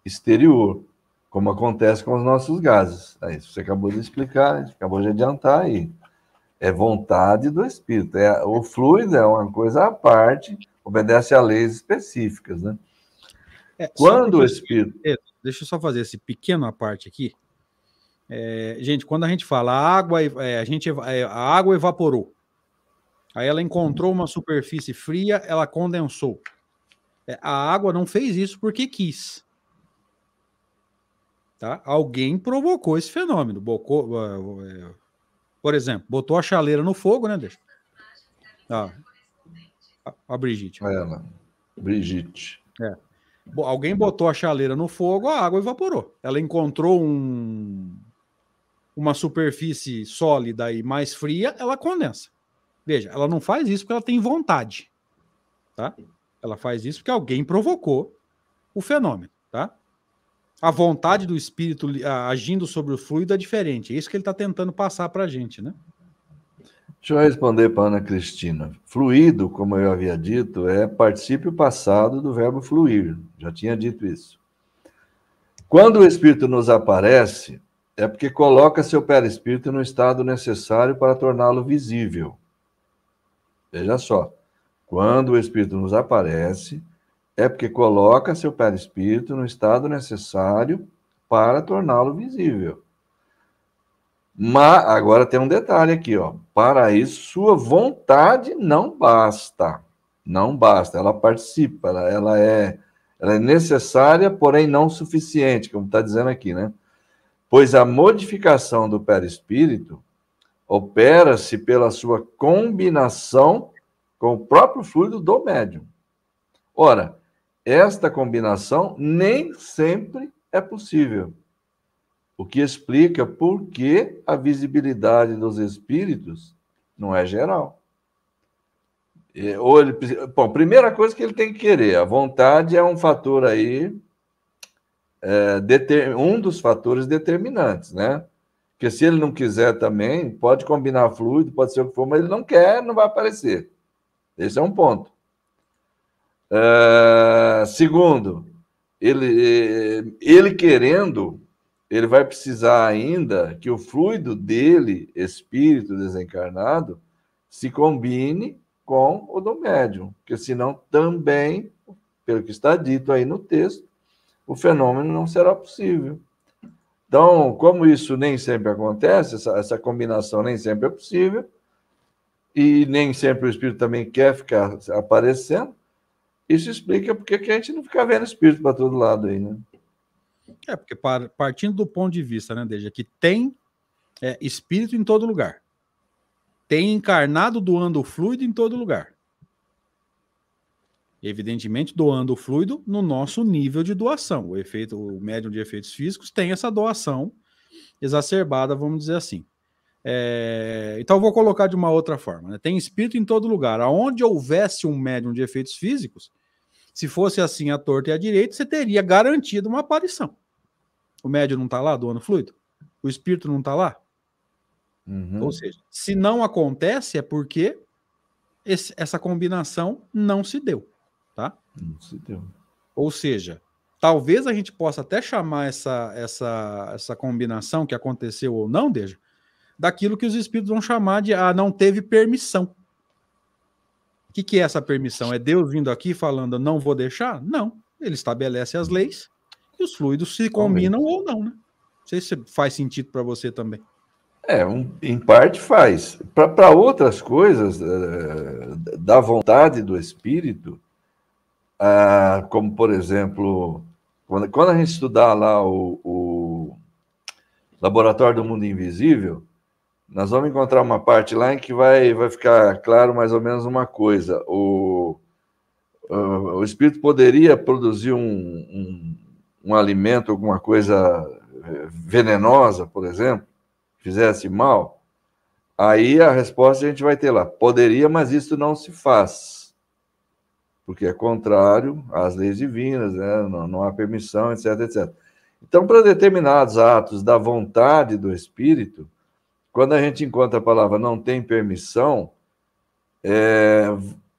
exterior, como acontece com os nossos gases. É isso você acabou de explicar, acabou de adiantar aí. É vontade do espírito. É, o fluido é uma coisa à parte, obedece a leis específicas, né? É, quando o espírito. Deixa eu só fazer esse pequeno parte aqui. É, gente, quando a gente fala a água, é, a, gente, é, a água evaporou. Aí ela encontrou uma superfície fria, ela condensou. É, a água não fez isso porque quis. Tá? Alguém provocou esse fenômeno. Bocou, é, por exemplo, botou a chaleira no fogo, né? Deixa. Ah, a, a Brigitte. Ela. Brigitte. É. Alguém botou a chaleira no fogo, a água evaporou. Ela encontrou um, uma superfície sólida e mais fria, ela condensa. Veja, ela não faz isso porque ela tem vontade. Tá? Ela faz isso porque alguém provocou o fenômeno. Tá? A vontade do espírito agindo sobre o fluido é diferente. É isso que ele está tentando passar para a gente, né? Deixa eu responder para Ana Cristina. Fluido, como eu havia dito, é particípio passado do verbo fluir. Já tinha dito isso. Quando o espírito nos aparece, é porque coloca seu perispírito no estado necessário para torná-lo visível. Veja só. Quando o espírito nos aparece, é porque coloca seu perispírito no estado necessário para torná-lo visível. Mas agora tem um detalhe aqui, ó. Para isso, sua vontade não basta. Não basta. Ela participa, ela, ela é, ela é necessária, porém não suficiente, como está dizendo aqui, né? Pois a modificação do perispírito opera-se pela sua combinação com o próprio fluido do médium. Ora, esta combinação nem sempre é possível, o que explica por que a visibilidade dos espíritos não é geral. Ou ele, bom, primeira coisa que ele tem que querer, a vontade é um fator aí, é, deter, um dos fatores determinantes, né? Porque se ele não quiser também, pode combinar fluido, pode ser o que for, mas ele não quer, não vai aparecer. Esse é um ponto. Uh, segundo, ele, ele querendo, ele vai precisar ainda que o fluido dele, espírito desencarnado, se combine com o do médium, porque senão também, pelo que está dito aí no texto, o fenômeno não será possível. Então, como isso nem sempre acontece, essa, essa combinação nem sempre é possível, e nem sempre o espírito também quer ficar aparecendo, isso explica porque que a gente não fica vendo espírito para todo lado aí, né? É, porque partindo do ponto de vista, né, Deja, que tem é, espírito em todo lugar. Tem encarnado doando fluido em todo lugar. Evidentemente, doando o fluido no nosso nível de doação. O efeito, o médium de efeitos físicos tem essa doação exacerbada, vamos dizer assim. É, então, vou colocar de uma outra forma. Né? Tem espírito em todo lugar. Aonde houvesse um médium de efeitos físicos, se fosse assim a torta e a direita, você teria garantido uma aparição. O médium não está lá doando fluido? O espírito não está lá? Uhum. Ou seja, se não acontece, é porque esse, essa combinação não se deu. Tá? Não se deu. Ou seja, talvez a gente possa até chamar essa, essa, essa combinação que aconteceu ou não, Deja, daquilo que os espíritos vão chamar de ah, não teve permissão. O que, que é essa permissão? É Deus vindo aqui falando não vou deixar? Não. Ele estabelece as leis e os fluidos se combinam ou não, né? Não sei se faz sentido para você também. É, um, em parte faz. Para outras coisas, uh, da vontade do espírito, uh, como por exemplo, quando, quando a gente estudar lá o, o Laboratório do Mundo Invisível, nós vamos encontrar uma parte lá em que vai, vai ficar claro mais ou menos uma coisa. O, o, espírito poderia produzir um, um, um alimento, alguma coisa eh, venenosa, por exemplo, fizesse mal? Aí a resposta a gente vai ter lá: poderia, mas isso não se faz. Porque é contrário às leis divinas, né? não, não há permissão, etc, etc. Então, para determinados atos da vontade do espírito, quando a gente encontra a palavra não tem permissão, é,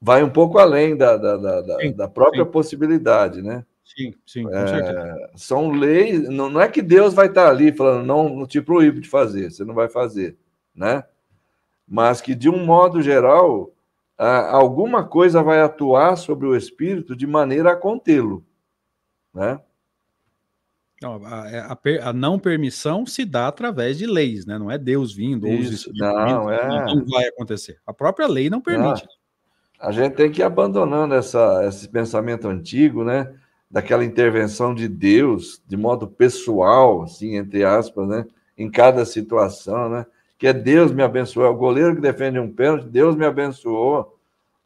vai um pouco além da, da, da, sim, da própria sim. possibilidade, né? Sim, sim, com é, São leis, não, não é que Deus vai estar ali falando, não, não te proíbo de fazer, você não vai fazer, né? Mas que, de um modo geral, alguma coisa vai atuar sobre o espírito de maneira a contê-lo, né? A, é, a, a, não permissão se dá através de leis, né? Não é Deus vindo ou Isso, não, vindo, é... não vai acontecer. A própria lei não permite. Não. A gente tem que ir abandonando essa, esse pensamento antigo, né? Daquela intervenção de Deus de modo pessoal, assim, entre aspas, né? Em cada situação, né? Que é Deus me abençoou. É o goleiro que defende um pênalti, Deus me abençoou.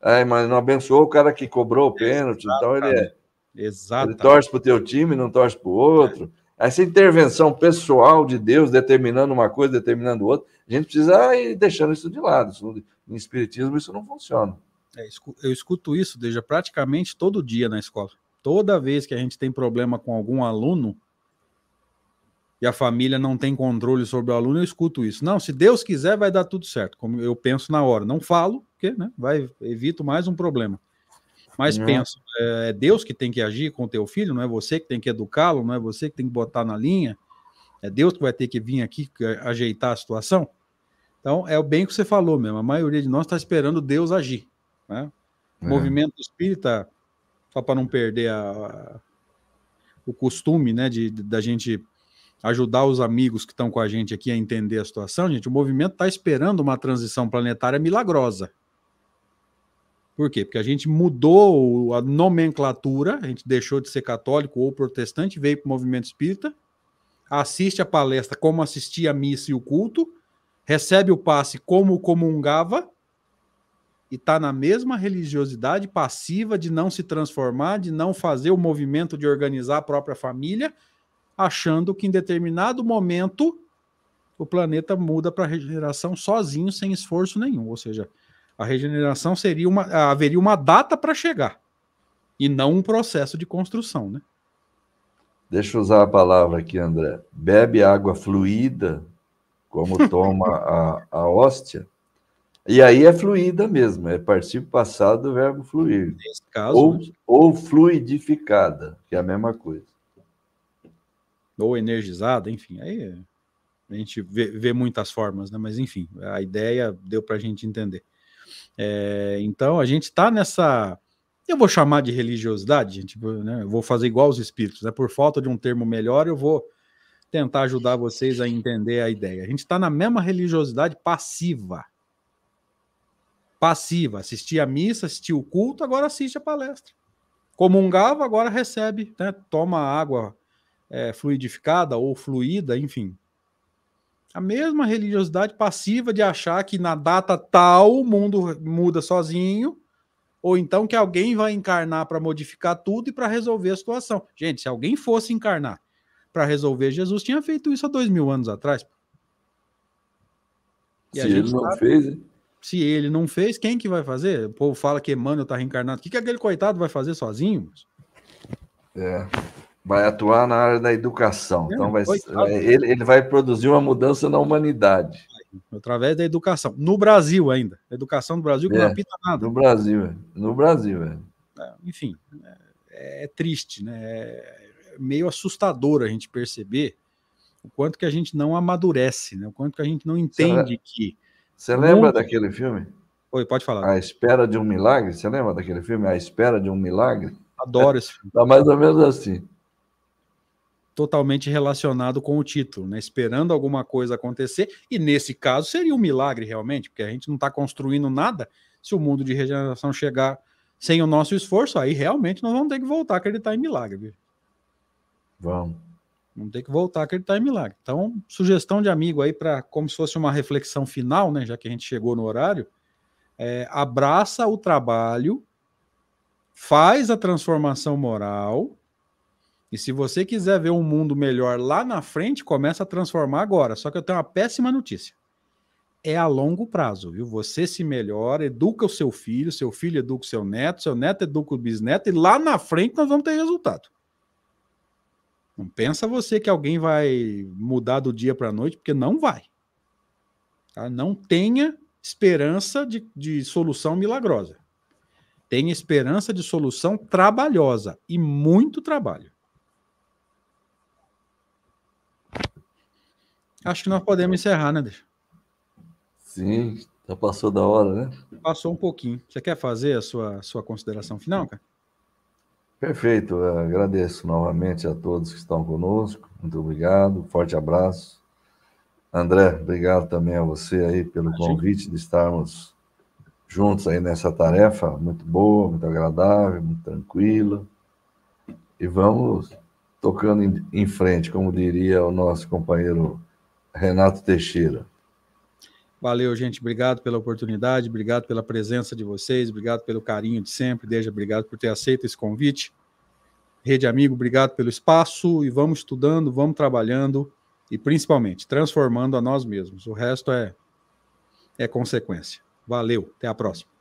É, mas não abençoou o cara que cobrou o pênalti. Então ele é Exato. Ele torce para o teu time, não torce para o outro. É. Essa intervenção pessoal de Deus determinando uma coisa, determinando outra, a gente precisa ir deixando isso de lado. Isso, em Espiritismo isso não funciona. É, eu escuto isso desde praticamente todo dia na escola. Toda vez que a gente tem problema com algum aluno e a família não tem controle sobre o aluno, eu escuto isso. Não, se Deus quiser, vai dar tudo certo. Como eu penso na hora. Não falo, porque né, vai, evito mais um problema. Mas uhum. penso, é, é Deus que tem que agir com o teu filho, não é você que tem que educá-lo, não é você que tem que botar na linha, é Deus que vai ter que vir aqui ajeitar a situação. Então, é o bem que você falou mesmo, a maioria de nós está esperando Deus agir. Né? O é. movimento espírita, só para não perder a, a, o costume né, de, da gente ajudar os amigos que estão com a gente aqui a entender a situação, gente, o movimento está esperando uma transição planetária milagrosa. Por quê? Porque a gente mudou a nomenclatura, a gente deixou de ser católico ou protestante, veio para o movimento espírita, assiste a palestra como assistia a missa e o culto, recebe o passe como comungava e está na mesma religiosidade passiva de não se transformar, de não fazer o movimento de organizar a própria família, achando que em determinado momento o planeta muda para regeneração sozinho, sem esforço nenhum. Ou seja, a regeneração seria uma, haveria uma data para chegar e não um processo de construção, né? Deixa eu usar a palavra aqui, André. Bebe água fluida, como toma a, a hóstia, e aí é fluida mesmo, é participo passado do verbo fluir. Nesse caso, ou, né? ou fluidificada, que é a mesma coisa. Ou energizada, enfim, aí a gente vê, vê muitas formas, né? Mas enfim, a ideia deu para a gente entender. É, então a gente está nessa. Eu vou chamar de religiosidade, gente. Né? Eu vou fazer igual os espíritos, né? Por falta de um termo melhor, eu vou tentar ajudar vocês a entender a ideia. A gente está na mesma religiosidade passiva. Passiva. Assistia a missa, assistia o culto, agora assiste a palestra. Comungava, agora recebe, né? toma água é, fluidificada ou fluida, enfim. A mesma religiosidade passiva de achar que na data tal o mundo muda sozinho, ou então que alguém vai encarnar para modificar tudo e para resolver a situação. Gente, se alguém fosse encarnar para resolver, Jesus tinha feito isso há dois mil anos atrás. E se ele não sabe, fez, hein? se ele não fez, quem que vai fazer? O povo fala que Emmanuel está reencarnado. O que, que aquele coitado vai fazer sozinho? É vai atuar na área da educação. É, então, vai, ele, ele vai produzir uma mudança na humanidade. Através da educação. No Brasil ainda. educação do Brasil que é, não apita nada. No Brasil, é. no Brasil, é. é enfim, é, é, triste, né? É meio assustador a gente perceber o quanto que a gente não amadurece, né? O quanto que a gente não entende Você, que. Você lembra mundo... daquele filme? Oi, pode falar. A Espera de um Milagre? Você lembra daquele filme? A Espera de um Milagre? Adoro esse filme. Tá mais ou menos assim totalmente relacionado com o título, né? Esperando alguma coisa acontecer, e nesse caso seria um milagre realmente, porque a gente não está construindo nada. Se o mundo de regeneração chegar sem o nosso esforço, aí realmente nós vamos ter que voltar a acreditar em milagre. Viu? Vamos. Vamos ter que voltar a acreditar em milagre. Então, sugestão de amigo aí para como se fosse uma reflexão final, né? Já que a gente chegou no horário, é, abraça o trabalho, faz a transformação moral. E se você quiser ver um mundo melhor lá na frente, começa a transformar agora. Só que eu tenho uma péssima notícia. É a longo prazo, viu? Você se melhora, educa o seu filho, seu filho educa o seu neto, seu neto educa o bisneto, e lá na frente nós vamos ter resultado. Não pensa você que alguém vai mudar do dia para a noite, porque não vai. Tá? Não tenha esperança de, de solução milagrosa. Tenha esperança de solução trabalhosa e muito trabalho. Acho que nós podemos encerrar, né, Deixa? Sim, já passou da hora, né? Passou um pouquinho. Você quer fazer a sua, sua consideração final, cara? Perfeito, Eu agradeço novamente a todos que estão conosco, muito obrigado, forte abraço. André, obrigado também a você aí pelo convite de estarmos juntos aí nessa tarefa muito boa, muito agradável, muito tranquila. E vamos tocando em, em frente, como diria o nosso companheiro Renato Teixeira. Valeu, gente. Obrigado pela oportunidade, obrigado pela presença de vocês, obrigado pelo carinho de sempre. Deja, obrigado por ter aceito esse convite. Rede Amigo, obrigado pelo espaço e vamos estudando, vamos trabalhando e principalmente transformando a nós mesmos. O resto é é consequência. Valeu, até a próxima.